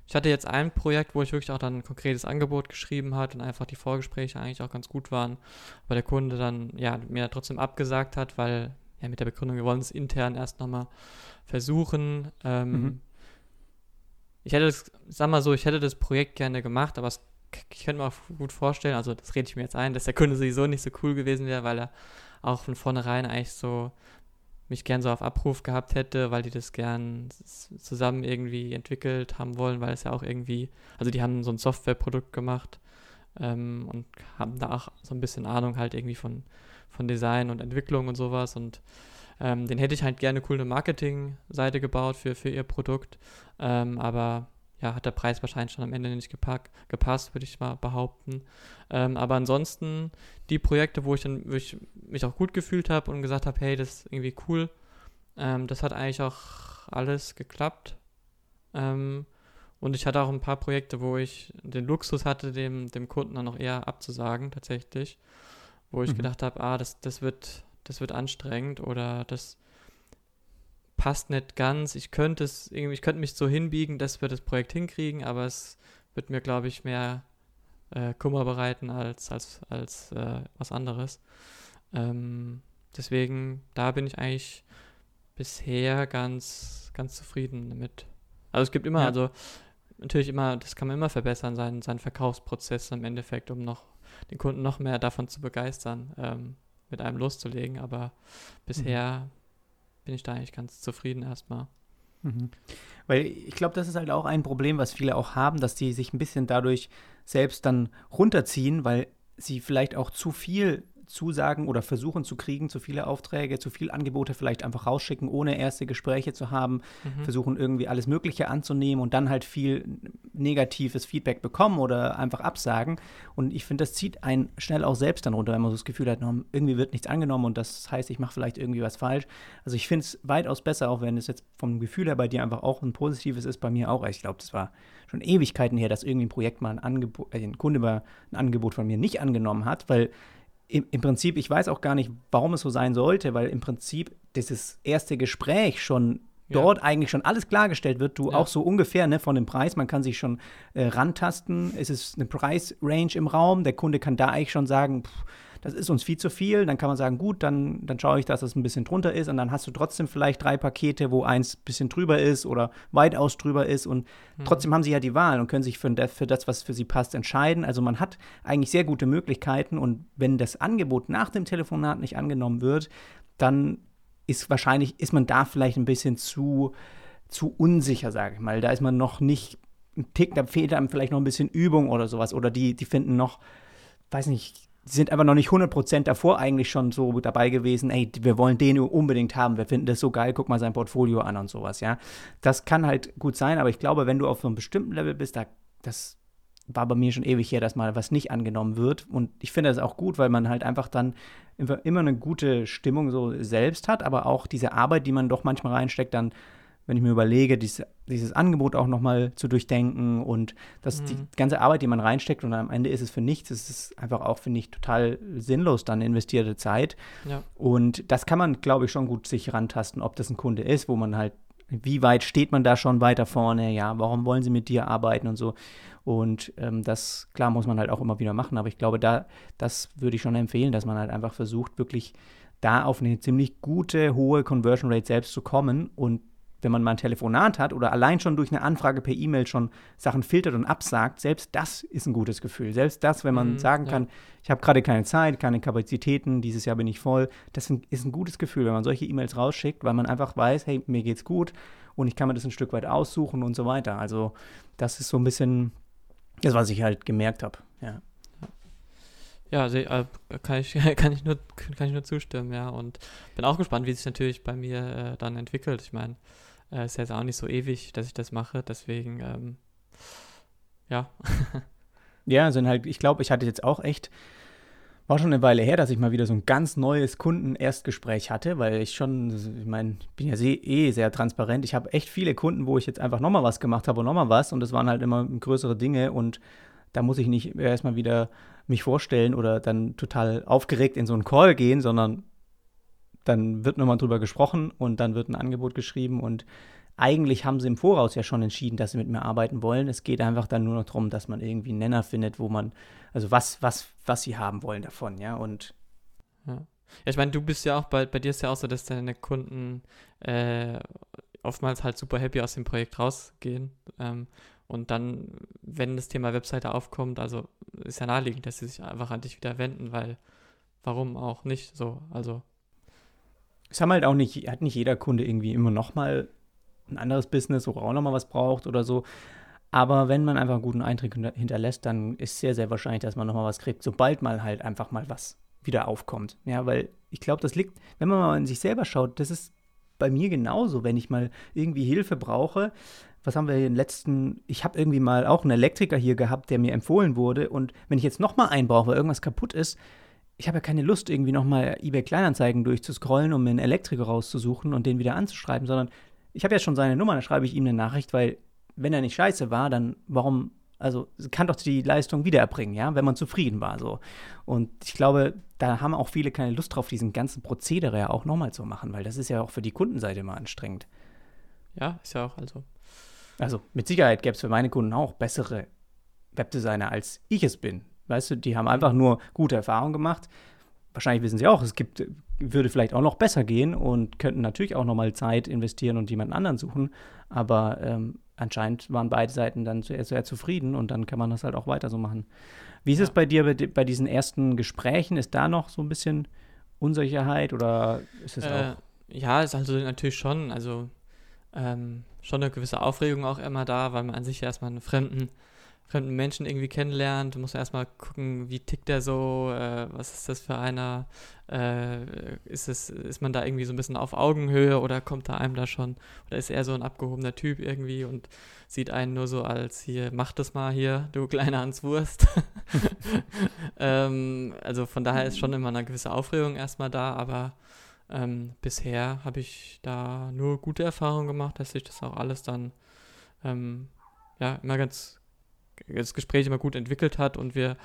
ich hatte jetzt ein Projekt, wo ich wirklich auch dann ein konkretes Angebot geschrieben habe und einfach die Vorgespräche eigentlich auch ganz gut waren, aber der Kunde dann ja mir trotzdem abgesagt hat, weil ja mit der Begründung, wir wollen es intern erst nochmal versuchen. Ähm, mhm. Ich hätte das, sag mal so, ich hätte das Projekt gerne gemacht, aber es, ich könnte mir auch gut vorstellen, also das rede ich mir jetzt ein, dass der Kunde sowieso nicht so cool gewesen wäre, weil er auch von vornherein eigentlich so mich gern so auf Abruf gehabt hätte, weil die das gern zusammen irgendwie entwickelt haben wollen, weil es ja auch irgendwie, also die haben so ein Softwareprodukt gemacht ähm, und haben da auch so ein bisschen Ahnung halt irgendwie von, von Design und Entwicklung und sowas und ähm, den hätte ich halt gerne cool eine Marketingseite gebaut für, für ihr Produkt, ähm, aber ja, hat der Preis wahrscheinlich schon am Ende nicht gepack, gepasst, würde ich mal behaupten. Ähm, aber ansonsten die Projekte, wo ich dann wo ich mich auch gut gefühlt habe und gesagt habe, hey, das ist irgendwie cool, ähm, das hat eigentlich auch alles geklappt. Ähm, und ich hatte auch ein paar Projekte, wo ich den Luxus hatte, dem, dem Kunden dann noch eher abzusagen, tatsächlich. Wo ich mhm. gedacht habe, ah, das, das, wird, das wird anstrengend oder das passt nicht ganz. Ich könnte es irgendwie, ich könnte mich so hinbiegen, dass wir das Projekt hinkriegen, aber es wird mir, glaube ich, mehr äh, Kummer bereiten als, als, als äh, was anderes. Ähm, deswegen, da bin ich eigentlich bisher ganz, ganz zufrieden damit. Also es gibt immer, ja. also natürlich immer, das kann man immer verbessern, seinen, seinen Verkaufsprozess im Endeffekt, um noch den Kunden noch mehr davon zu begeistern, ähm, mit einem loszulegen. Aber bisher bin ich da eigentlich ganz zufrieden erstmal. Mhm. Weil ich glaube, das ist halt auch ein Problem, was viele auch haben, dass die sich ein bisschen dadurch selbst dann runterziehen, weil sie vielleicht auch zu viel Zusagen oder versuchen zu kriegen, zu viele Aufträge, zu viele Angebote vielleicht einfach rausschicken, ohne erste Gespräche zu haben, mhm. versuchen irgendwie alles Mögliche anzunehmen und dann halt viel negatives Feedback bekommen oder einfach absagen. Und ich finde, das zieht einen schnell auch selbst dann runter, wenn man so das Gefühl hat, irgendwie wird nichts angenommen und das heißt, ich mache vielleicht irgendwie was falsch. Also ich finde es weitaus besser, auch wenn es jetzt vom Gefühl her bei dir einfach auch ein positives ist, bei mir auch. Ich glaube, das war schon Ewigkeiten her, dass irgendwie ein Projekt mal ein Angebot, äh, ein Kunde mal ein Angebot von mir nicht angenommen hat, weil im, im, Prinzip, ich weiß auch gar nicht, warum es so sein sollte, weil im Prinzip dieses erste Gespräch schon ja. dort eigentlich schon alles klargestellt wird, du ja. auch so ungefähr ne, von dem Preis, man kann sich schon äh, rantasten, es ist eine Preisrange im Raum, der Kunde kann da eigentlich schon sagen, pff, das ist uns viel zu viel, dann kann man sagen, gut, dann, dann schaue ich, dass das ein bisschen drunter ist und dann hast du trotzdem vielleicht drei Pakete, wo eins ein bisschen drüber ist oder weitaus drüber ist und mhm. trotzdem haben sie ja die Wahl und können sich für, für das, was für sie passt, entscheiden. Also man hat eigentlich sehr gute Möglichkeiten und wenn das Angebot nach dem Telefonat nicht angenommen wird, dann ist wahrscheinlich, ist man da vielleicht ein bisschen zu, zu unsicher, sage ich mal. Da ist man noch nicht ein Tick, da fehlt einem vielleicht noch ein bisschen Übung oder sowas. Oder die, die finden noch, weiß nicht, sind aber noch nicht 100% davor eigentlich schon so dabei gewesen, ey, wir wollen den unbedingt haben, wir finden das so geil, guck mal sein Portfolio an und sowas, ja. Das kann halt gut sein, aber ich glaube, wenn du auf so einem bestimmten Level bist, da, das war bei mir schon ewig her, dass mal was nicht angenommen wird. Und ich finde das auch gut, weil man halt einfach dann immer eine gute Stimmung so selbst hat, aber auch diese Arbeit, die man doch manchmal reinsteckt, dann wenn ich mir überlege, dieses, dieses Angebot auch nochmal zu durchdenken und dass mhm. die ganze Arbeit, die man reinsteckt und am Ende ist es für nichts, es ist einfach auch, finde ich, total sinnlos dann investierte Zeit. Ja. Und das kann man, glaube ich, schon gut sich rantasten, ob das ein Kunde ist, wo man halt, wie weit steht man da schon weiter vorne, ja, warum wollen sie mit dir arbeiten und so. Und ähm, das, klar, muss man halt auch immer wieder machen, aber ich glaube, da, das würde ich schon empfehlen, dass man halt einfach versucht, wirklich da auf eine ziemlich gute, hohe Conversion Rate selbst zu kommen und wenn man mal ein Telefonat hat oder allein schon durch eine Anfrage per E-Mail schon Sachen filtert und absagt, selbst das ist ein gutes Gefühl. Selbst das, wenn man mhm, sagen ja. kann, ich habe gerade keine Zeit, keine Kapazitäten, dieses Jahr bin ich voll, das ist ein gutes Gefühl, wenn man solche E-Mails rausschickt, weil man einfach weiß, hey, mir geht's gut und ich kann mir das ein Stück weit aussuchen und so weiter. Also das ist so ein bisschen das, was ich halt gemerkt habe. Ja. Ja, also, äh, kann, ich, kann, ich nur, kann ich nur zustimmen, ja. Und bin auch gespannt, wie sich natürlich bei mir äh, dann entwickelt. Ich meine, äh, ist jetzt auch nicht so ewig, dass ich das mache, deswegen, ähm, ja. ja, sind halt, ich glaube, ich hatte jetzt auch echt, war schon eine Weile her, dass ich mal wieder so ein ganz neues Kunden-Erstgespräch hatte, weil ich schon, ich meine, bin ja eh sehr transparent. Ich habe echt viele Kunden, wo ich jetzt einfach nochmal was gemacht habe und nochmal was und das waren halt immer größere Dinge und da muss ich nicht erstmal wieder mich vorstellen oder dann total aufgeregt in so einen Call gehen, sondern dann wird nochmal drüber gesprochen und dann wird ein Angebot geschrieben und eigentlich haben sie im Voraus ja schon entschieden, dass sie mit mir arbeiten wollen. Es geht einfach dann nur noch darum, dass man irgendwie einen Nenner findet, wo man, also was, was, was sie haben wollen davon, ja. Und ja. ja ich meine, du bist ja auch, bei, bei dir ist ja auch so, dass deine Kunden äh, oftmals halt super happy aus dem Projekt rausgehen. Ähm, und dann, wenn das Thema Webseite aufkommt, also ist ja naheliegend, dass sie sich einfach an dich wieder wenden, weil warum auch nicht so? Also. Es haben halt auch nicht, hat nicht jeder Kunde irgendwie immer nochmal ein anderes Business, wo er auch nochmal was braucht oder so. Aber wenn man einfach einen guten Eindruck hinterlässt, dann ist sehr, sehr wahrscheinlich, dass man nochmal was kriegt, sobald mal halt einfach mal was wieder aufkommt. Ja, weil ich glaube, das liegt, wenn man mal in sich selber schaut, das ist bei mir genauso, wenn ich mal irgendwie Hilfe brauche, was haben wir in den letzten, ich habe irgendwie mal auch einen Elektriker hier gehabt, der mir empfohlen wurde und wenn ich jetzt nochmal einen brauche, weil irgendwas kaputt ist, ich habe ja keine Lust, irgendwie nochmal eBay Kleinanzeigen durchzuscrollen, um mir einen Elektriker rauszusuchen und den wieder anzuschreiben, sondern ich habe ja schon seine Nummer, dann schreibe ich ihm eine Nachricht, weil wenn er nicht scheiße war, dann warum, also kann doch die Leistung wieder erbringen, ja, wenn man zufrieden war, so. Und ich glaube, da haben auch viele keine Lust drauf, diesen ganzen Prozedere ja auch nochmal zu machen, weil das ist ja auch für die Kundenseite immer anstrengend. Ja, ist ja auch, also also mit Sicherheit gäbe es für meine Kunden auch bessere Webdesigner, als ich es bin. Weißt du, die haben einfach nur gute Erfahrungen gemacht. Wahrscheinlich wissen sie auch, es gibt, würde vielleicht auch noch besser gehen und könnten natürlich auch nochmal Zeit investieren und jemanden anderen suchen. Aber ähm, anscheinend waren beide Seiten dann sehr, sehr zufrieden und dann kann man das halt auch weiter so machen. Wie ist ja. es bei dir bei, bei, diesen ersten Gesprächen? Ist da noch so ein bisschen Unsicherheit oder ist es äh, auch? Ja, ist also natürlich schon. Also ähm, schon eine gewisse Aufregung auch immer da, weil man an sich erstmal einen fremden fremden Menschen irgendwie kennenlernt, muss man erstmal gucken, wie tickt der so, äh, was ist das für einer, äh, ist, es, ist man da irgendwie so ein bisschen auf Augenhöhe oder kommt da einem da schon, oder ist er so ein abgehobener Typ irgendwie und sieht einen nur so als hier, mach das mal hier, du kleiner Hanswurst. ähm, also von daher ist schon immer eine gewisse Aufregung erstmal da, aber ähm, bisher habe ich da nur gute Erfahrungen gemacht, dass sich das auch alles dann ähm, ja immer ganz das Gespräch immer gut entwickelt hat und wir,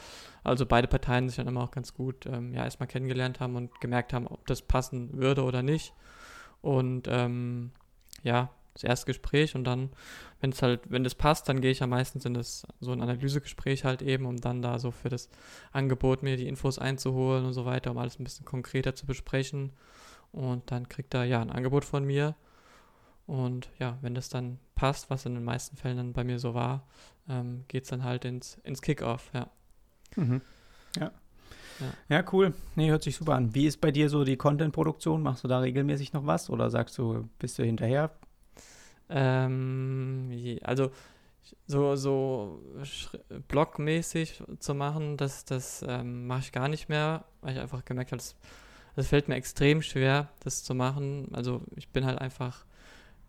also beide Parteien sich dann immer auch ganz gut ähm, ja erstmal kennengelernt haben und gemerkt haben, ob das passen würde oder nicht. Und ähm, ja, das erste Gespräch und dann, wenn es halt, wenn das passt, dann gehe ich ja meistens in das so ein Analysegespräch halt eben, um dann da so für das Angebot mir die Infos einzuholen und so weiter, um alles ein bisschen konkreter zu besprechen. Und dann kriegt er ja ein Angebot von mir. Und ja, wenn das dann passt, was in den meisten Fällen dann bei mir so war, ähm, geht es dann halt ins, ins Kickoff, ja. Mhm. Ja. ja. Ja, cool. Nee, hört sich super an. Wie ist bei dir so die Content-Produktion? Machst du da regelmäßig noch was oder sagst du, bist du hinterher? Ähm, also so, so blogmäßig zu machen, das, das ähm, mache ich gar nicht mehr, weil ich einfach gemerkt habe, das, das fällt mir extrem schwer, das zu machen. Also ich bin halt einfach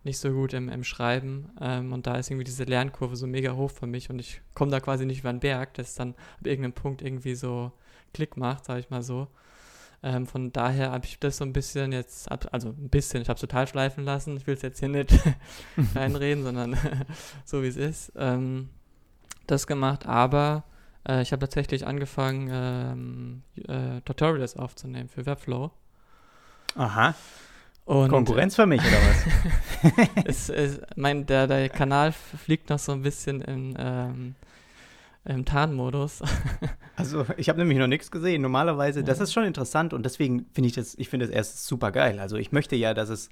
nicht so gut im, im Schreiben ähm, und da ist irgendwie diese Lernkurve so mega hoch für mich und ich komme da quasi nicht über den Berg, dass dann ab irgendeinem Punkt irgendwie so Klick macht, sage ich mal so. Ähm, von daher habe ich das so ein bisschen jetzt, also ein bisschen, ich habe es total schleifen lassen. Ich will es jetzt hier nicht reinreden, sondern so wie es ist. Ähm, das gemacht, aber äh, ich habe tatsächlich angefangen, ähm, äh, Tutorials aufzunehmen für Webflow. Aha. Und Konkurrenz für mich, oder was? es, es, mein, der, der Kanal fliegt noch so ein bisschen in, ähm, im Tarnmodus. also ich habe nämlich noch nichts gesehen. Normalerweise, ja. das ist schon interessant und deswegen finde ich das, ich finde es erst super geil. Also ich möchte ja, dass es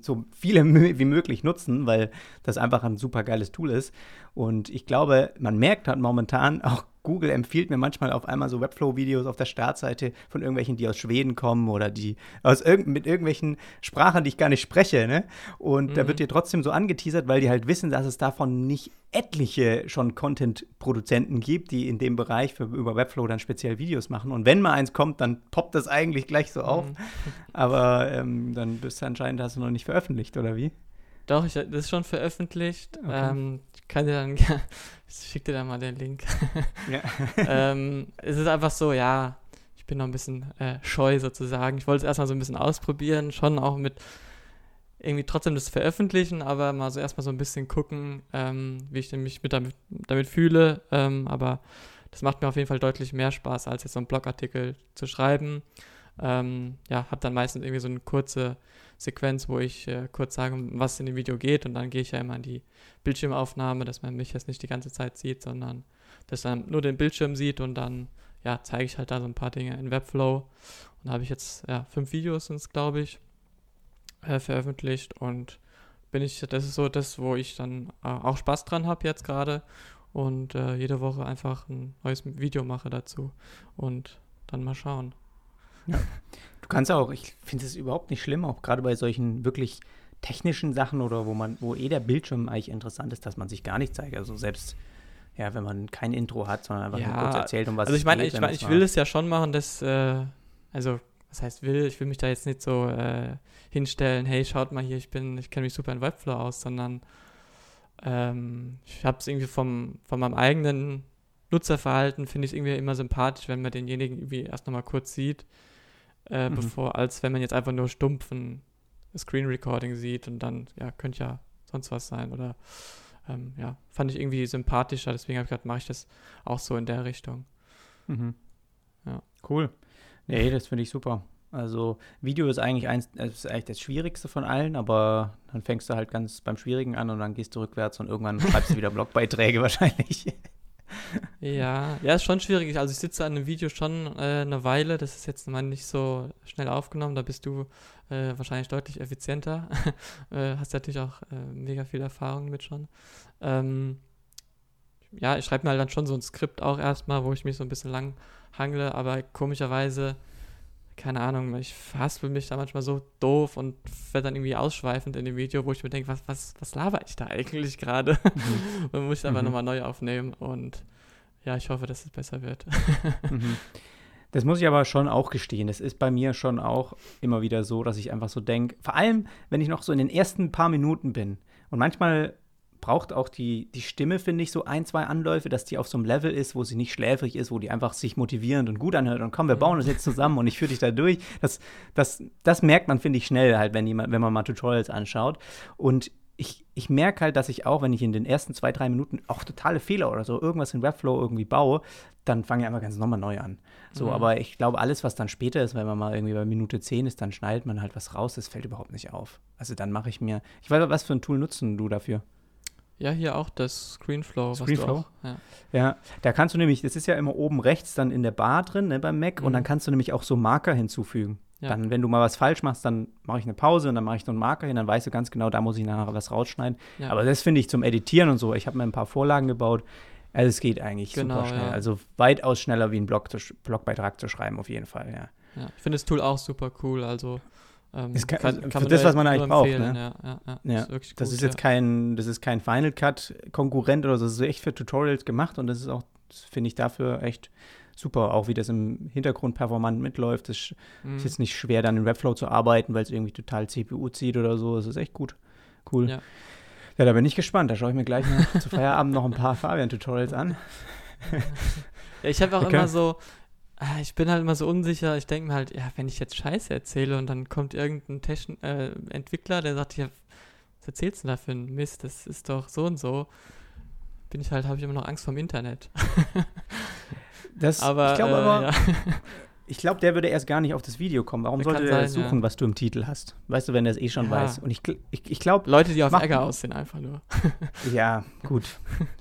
so viele wie möglich nutzen, weil das einfach ein super geiles Tool ist. Und ich glaube, man merkt halt momentan auch Google empfiehlt mir manchmal auf einmal so Webflow-Videos auf der Startseite von irgendwelchen, die aus Schweden kommen oder die aus irg mit irgendwelchen Sprachen, die ich gar nicht spreche. Ne? Und mhm. da wird dir trotzdem so angeteasert, weil die halt wissen, dass es davon nicht etliche schon Content-Produzenten gibt, die in dem Bereich für, über Webflow dann speziell Videos machen. Und wenn mal eins kommt, dann poppt das eigentlich gleich so auf. Mhm. Aber ähm, dann bist du anscheinend, hast du noch nicht veröffentlicht, oder wie? Doch, ich, das ist schon veröffentlicht. Okay. Ähm, ich kann dir dann, ich schick dir dann mal den Link. Ja. ähm, es ist einfach so, ja, ich bin noch ein bisschen äh, scheu sozusagen. Ich wollte es erstmal so ein bisschen ausprobieren, schon auch mit irgendwie trotzdem das veröffentlichen, aber mal so erstmal so ein bisschen gucken, ähm, wie ich mich mit damit, damit fühle. Ähm, aber das macht mir auf jeden Fall deutlich mehr Spaß, als jetzt so einen Blogartikel zu schreiben. Ähm, ja, habe dann meistens irgendwie so eine kurze Sequenz, wo ich äh, kurz sage, was in dem Video geht und dann gehe ich ja immer an die Bildschirmaufnahme, dass man mich jetzt nicht die ganze Zeit sieht, sondern dass man nur den Bildschirm sieht und dann ja, zeige ich halt da so ein paar Dinge in Webflow. Und da habe ich jetzt ja, fünf Videos sind glaube ich, äh, veröffentlicht und bin ich, das ist so das, wo ich dann äh, auch Spaß dran habe jetzt gerade und äh, jede Woche einfach ein neues Video mache dazu und dann mal schauen. Ja. Du kannst auch, ich finde es überhaupt nicht schlimm, auch gerade bei solchen wirklich technischen Sachen oder wo man, wo eh der Bildschirm eigentlich interessant ist, dass man sich gar nicht zeigt. Also selbst ja, wenn man kein Intro hat, sondern einfach ja, nur kurz erzählt, um was Also ich meine, ich, ich will es ja schon machen, dass, äh, also was heißt will, ich will mich da jetzt nicht so äh, hinstellen, hey, schaut mal hier, ich bin, ich kenne mich super in Webflow aus, sondern ähm, ich habe es irgendwie vom, von meinem eigenen Nutzerverhalten, finde ich es irgendwie immer sympathisch, wenn man denjenigen irgendwie erst nochmal kurz sieht äh, mhm. bevor, als wenn man jetzt einfach nur stumpfen Screen Recording sieht und dann, ja, könnte ja sonst was sein oder ähm, ja, fand ich irgendwie sympathischer, deswegen habe ich gedacht, mache ich das auch so in der Richtung. Mhm. Ja. Cool. Nee, das finde ich super. Also Video ist eigentlich eins, ist eigentlich das Schwierigste von allen, aber dann fängst du halt ganz beim Schwierigen an und dann gehst du rückwärts und irgendwann schreibst du wieder Blogbeiträge wahrscheinlich ja, ja, ist schon schwierig. Also ich sitze an einem Video schon äh, eine Weile. Das ist jetzt mal nicht so schnell aufgenommen. Da bist du äh, wahrscheinlich deutlich effizienter. äh, hast natürlich auch äh, mega viel Erfahrung mit schon. Ähm, ja, ich schreibe mir halt dann schon so ein Skript auch erstmal, wo ich mich so ein bisschen lang hangle, aber komischerweise keine Ahnung, ich haspel mich da manchmal so doof und werde dann irgendwie ausschweifend in dem Video, wo ich mir denke, was, was, was laber ich da eigentlich gerade? Mhm. und muss ich einfach mhm. nochmal neu aufnehmen und ja, ich hoffe, dass es besser wird. mhm. Das muss ich aber schon auch gestehen. Das ist bei mir schon auch immer wieder so, dass ich einfach so denke, vor allem, wenn ich noch so in den ersten paar Minuten bin. Und manchmal braucht auch die, die Stimme, finde ich, so ein, zwei Anläufe, dass die auf so einem Level ist, wo sie nicht schläfrig ist, wo die einfach sich motivierend und gut anhört und komm, wir bauen das jetzt zusammen und ich führe dich da durch. Das, das, das merkt man, finde ich, schnell halt, wenn, jemand, wenn man mal Tutorials anschaut. Und ich, ich merke halt, dass ich auch, wenn ich in den ersten zwei, drei Minuten auch totale Fehler oder so irgendwas in Webflow irgendwie baue, dann fange ich einfach ganz nochmal neu an. So, mhm. aber ich glaube, alles, was dann später ist, wenn man mal irgendwie bei Minute 10 ist, dann schneidet man halt was raus, das fällt überhaupt nicht auf. Also dann mache ich mir, ich weiß, was für ein Tool nutzen du dafür? Ja, hier auch das Screenflow. Screenflow? Auch, ja. ja. da kannst du nämlich, das ist ja immer oben rechts dann in der Bar drin, ne, beim Mac, mhm. und dann kannst du nämlich auch so Marker hinzufügen. Ja. Dann, wenn du mal was falsch machst, dann mache ich eine Pause und dann mache ich so einen Marker hin, dann weißt du ganz genau, da muss ich nachher was rausschneiden. Ja. Aber das finde ich zum Editieren und so. Ich habe mir ein paar Vorlagen gebaut. Also es geht eigentlich genau, super schnell. Also weitaus schneller wie ein Blog zu, Blogbeitrag zu schreiben, auf jeden Fall, ja. ja. Ich finde das Tool auch super cool. Also ähm, kann, kann, kann für das, was man eigentlich braucht. Ne? Ja, ja, ja. Das, ist, das gut, ist jetzt kein, das ist kein Final Cut Konkurrent oder so. Das ist echt für Tutorials gemacht und das ist auch, finde ich, dafür echt super, auch wie das im Hintergrund performant mitläuft. Es mhm. ist jetzt nicht schwer, dann in Webflow zu arbeiten, weil es irgendwie total CPU zieht oder so. Das ist echt gut. Cool. Ja, da bin ich gespannt. Da schaue ich mir gleich zu Feierabend noch ein paar Fabian-Tutorials an. ja, ich habe auch okay. immer so, ich bin halt immer so unsicher. Ich denke mir halt, ja, wenn ich jetzt Scheiße erzähle und dann kommt irgendein Techn äh, Entwickler, der sagt, ja, was erzählst du da für ein Mist? Das ist doch so und so. Bin ich halt, habe ich immer noch Angst vom Internet. Das, aber, ich glaube äh, aber, ja. ich glaube, der würde erst gar nicht auf das Video kommen. Warum sollte er suchen, ja. was du im Titel hast? Weißt du, wenn er es eh schon ja. weiß. Und ich, ich, ich glaube. Leute, die auf Ärger aussehen, einfach nur. ja, gut.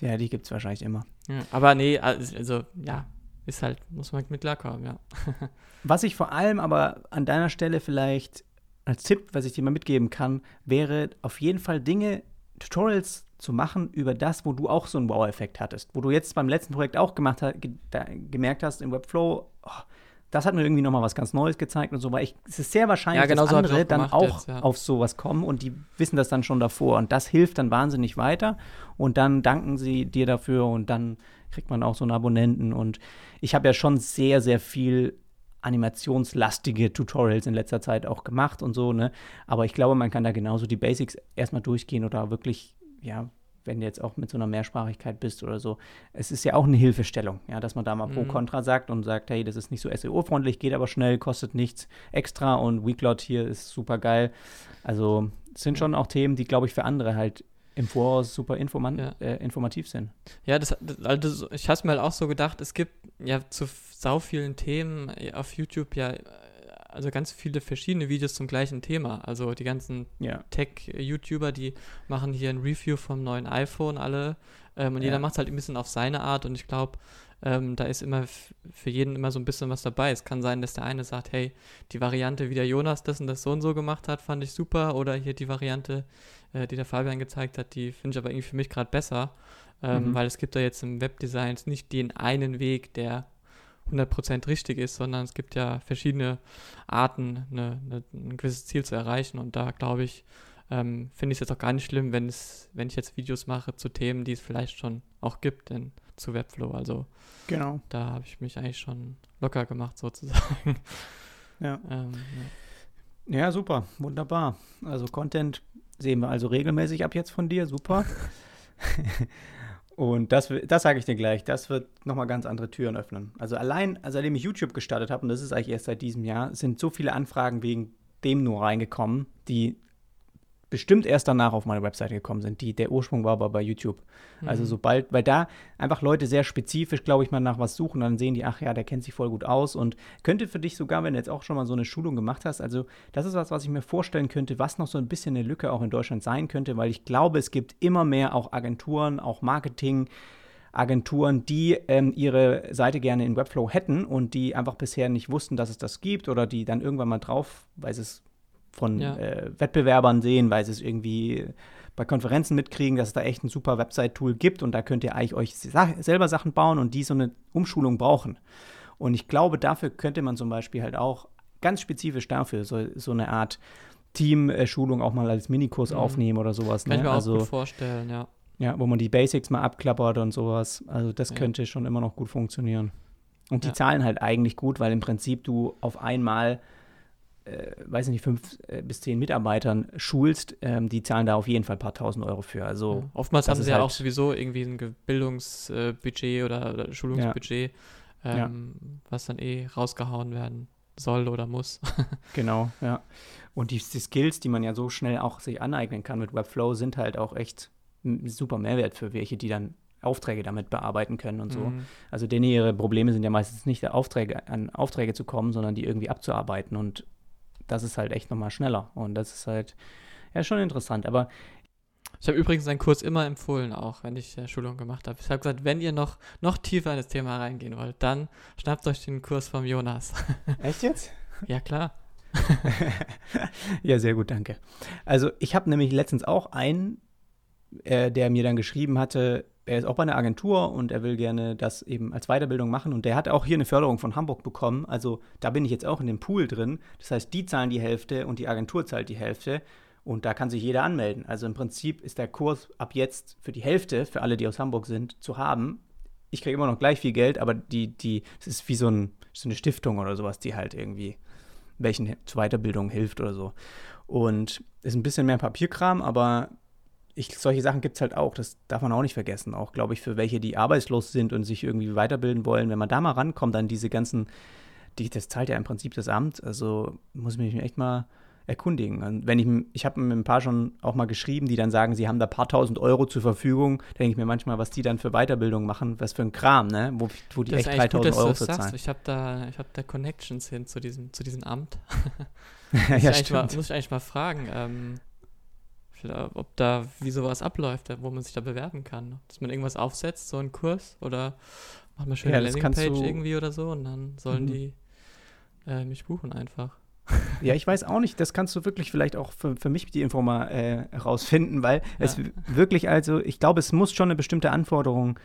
Ja, die gibt es wahrscheinlich immer. aber nee, also, ja, ist halt, muss man mit klarkommen, ja. was ich vor allem aber an deiner Stelle vielleicht als Tipp, was ich dir mal mitgeben kann, wäre auf jeden Fall Dinge, Tutorials zu machen über das, wo du auch so einen Wow-Effekt hattest. Wo du jetzt beim letzten Projekt auch gemacht hast, ge gemerkt hast im Webflow, oh, das hat mir irgendwie nochmal was ganz Neues gezeigt und so, weil ich, es ist sehr wahrscheinlich, ja, genau dass so andere auch dann auch jetzt, ja. auf sowas kommen und die wissen das dann schon davor und das hilft dann wahnsinnig weiter und dann danken sie dir dafür und dann kriegt man auch so einen Abonnenten und ich habe ja schon sehr, sehr viel animationslastige Tutorials in letzter Zeit auch gemacht und so, ne? Aber ich glaube, man kann da genauso die Basics erstmal durchgehen oder wirklich ja, wenn du jetzt auch mit so einer Mehrsprachigkeit bist oder so, es ist ja auch eine Hilfestellung, ja, dass man da mal mhm. pro Contra sagt und sagt, hey, das ist nicht so SEO-freundlich, geht aber schnell, kostet nichts extra und Weeklot hier ist super geil. Also es sind schon auch Themen, die, glaube ich, für andere halt im Voraus super ja. äh, informativ sind. Ja, das, das also ich habe mir halt auch so gedacht, es gibt ja zu sau vielen Themen auf YouTube ja also ganz viele verschiedene Videos zum gleichen Thema. Also die ganzen ja. Tech-YouTuber, die machen hier ein Review vom neuen iPhone alle. Ähm, und ja. jeder macht es halt ein bisschen auf seine Art. Und ich glaube, ähm, da ist immer für jeden immer so ein bisschen was dabei. Es kann sein, dass der eine sagt, hey, die Variante, wie der Jonas das und das so und so gemacht hat, fand ich super. Oder hier die Variante, äh, die der Fabian gezeigt hat, die finde ich aber irgendwie für mich gerade besser. Ähm, mhm. Weil es gibt da jetzt im Webdesign nicht den einen Weg, der 100% richtig ist, sondern es gibt ja verschiedene Arten, eine, eine, ein gewisses Ziel zu erreichen. Und da glaube ich, ähm, finde ich es jetzt auch gar nicht schlimm, wenn es, wenn ich jetzt Videos mache zu Themen, die es vielleicht schon auch gibt in, zu Webflow. Also genau. da habe ich mich eigentlich schon locker gemacht, sozusagen. Ja. Ähm, ja. ja, super, wunderbar. Also Content sehen wir also regelmäßig ab jetzt von dir, super. Und das, das sage ich dir gleich, das wird nochmal ganz andere Türen öffnen. Also allein, also seitdem ich YouTube gestartet habe, und das ist eigentlich erst seit diesem Jahr, sind so viele Anfragen wegen dem nur reingekommen, die bestimmt erst danach auf meine Webseite gekommen sind. Die, der Ursprung war aber bei YouTube. Also mhm. Also sobald, weil da einfach Leute sehr spezifisch, glaube ich, mal nach was suchen, dann sehen die, ach ja, der kennt sich voll gut aus und könnte für dich sogar, wenn du jetzt auch schon mal so eine Schulung gemacht hast, also das ist was, was ich mir vorstellen könnte, was noch so ein bisschen eine Lücke auch in Deutschland sein könnte, weil ich glaube, es gibt immer mehr auch Agenturen, auch Marketing, Agenturen, die ähm, ihre Seite gerne in Webflow hätten und die einfach bisher nicht wussten, dass es das gibt oder die dann irgendwann mal drauf, weil sie es von ja. äh, Wettbewerbern sehen, weil sie es irgendwie bei Konferenzen mitkriegen, dass es da echt ein super Website-Tool gibt und da könnt ihr eigentlich euch selber Sachen bauen und die so eine Umschulung brauchen. Und ich glaube, dafür könnte man zum Beispiel halt auch ganz spezifisch dafür so, so eine Art Team-Schulung auch mal als Minikurs Mhm. aufnehmen oder sowas. Kann ne? ich mir auch also, gut vorstellen, ja. ja, wo man die Basics mal abklappert und sowas. Also das Ja. könnte schon immer noch gut funktionieren. Und die Ja. zahlen halt eigentlich gut, weil im Prinzip du auf einmal, weiß nicht, fünf äh, bis zehn Mitarbeitern schulst. Ähm, die zahlen da auf jeden Fall ein paar tausend Euro für. Also Ja. Oftmals haben sie ja halt- auch sowieso irgendwie ein Ge- Bildungsbudget oder, oder Schulungsbudget, Ja. ähm, was dann eh rausgehauen werden soll oder muss. Genau, ja. Und die, die Skills, die man ja so schnell auch sich aneignen kann mit Webflow, sind halt auch echt ein super Mehrwert für welche, die dann Aufträge damit bearbeiten können und so. Mhm. Also denen ihre Probleme sind ja meistens nicht Aufträge, an Aufträge zu kommen, sondern die irgendwie abzuarbeiten. Und das ist halt echt nochmal schneller. Und das ist halt ja schon interessant. Aber Ich habe übrigens einen Kurs immer empfohlen, auch wenn ich äh, Schulung gemacht habe. Ich habe gesagt, wenn ihr noch, noch tiefer in das Thema reingehen wollt, dann schnappt euch den Kurs vom Jonas. echt jetzt? ja, klar. ja, sehr gut, danke. Also ich habe nämlich letztens auch einen, äh, der mir dann geschrieben hatte, er ist auch bei einer Agentur und er will gerne das eben als Weiterbildung machen und der hat auch hier eine Förderung von Hamburg bekommen. Also da bin ich jetzt auch in dem Pool drin. Das heißt, die zahlen die Hälfte und die Agentur zahlt die Hälfte und da kann sich jeder anmelden. Also im Prinzip ist der Kurs ab jetzt für die Hälfte, für alle, die aus Hamburg sind, zu haben. Ich kriege immer noch gleich viel Geld, aber die, die, es ist wie so, ein, so eine Stiftung oder sowas, die halt irgendwie welchen zur Weiterbildung hilft oder so. Und ist ein bisschen mehr Papierkram, aber ich, solche Sachen gibt es halt auch. Das darf man auch nicht vergessen. Auch, glaube ich, für welche, die arbeitslos sind und sich irgendwie weiterbilden wollen. Wenn man da mal rankommt an diese ganzen, die, das zahlt ja im Prinzip das Amt. Also muss ich mich echt mal erkundigen. Und wenn ich, ich habe mit ein paar schon auch mal geschrieben, die dann sagen, sie haben da ein paar tausend Euro zur Verfügung, denke ich mir manchmal, was die dann für Weiterbildung machen, was für ein Kram, ne? Wo, wo die das echt ist eigentlich gut, 3000 dass du Euro für zahlen. Ich habe da, ich hab da Connections hin zu diesem, zu diesem Amt. ja, muss, ich eigentlich mal, stimmt. muss ich eigentlich mal fragen, ähm, ob da, wie sowas abläuft, wo man sich da bewerben kann. Dass man irgendwas aufsetzt, so einen Kurs, oder macht man schön Ja, eine Landingpage irgendwie oder so und dann sollen Mhm. die äh, mich buchen einfach. Ja, ich weiß auch nicht, das kannst du wirklich vielleicht auch für, für mich die Info mal äh, herausfinden, weil es w- wirklich, also ich glaube, es muss schon eine bestimmte Anforderung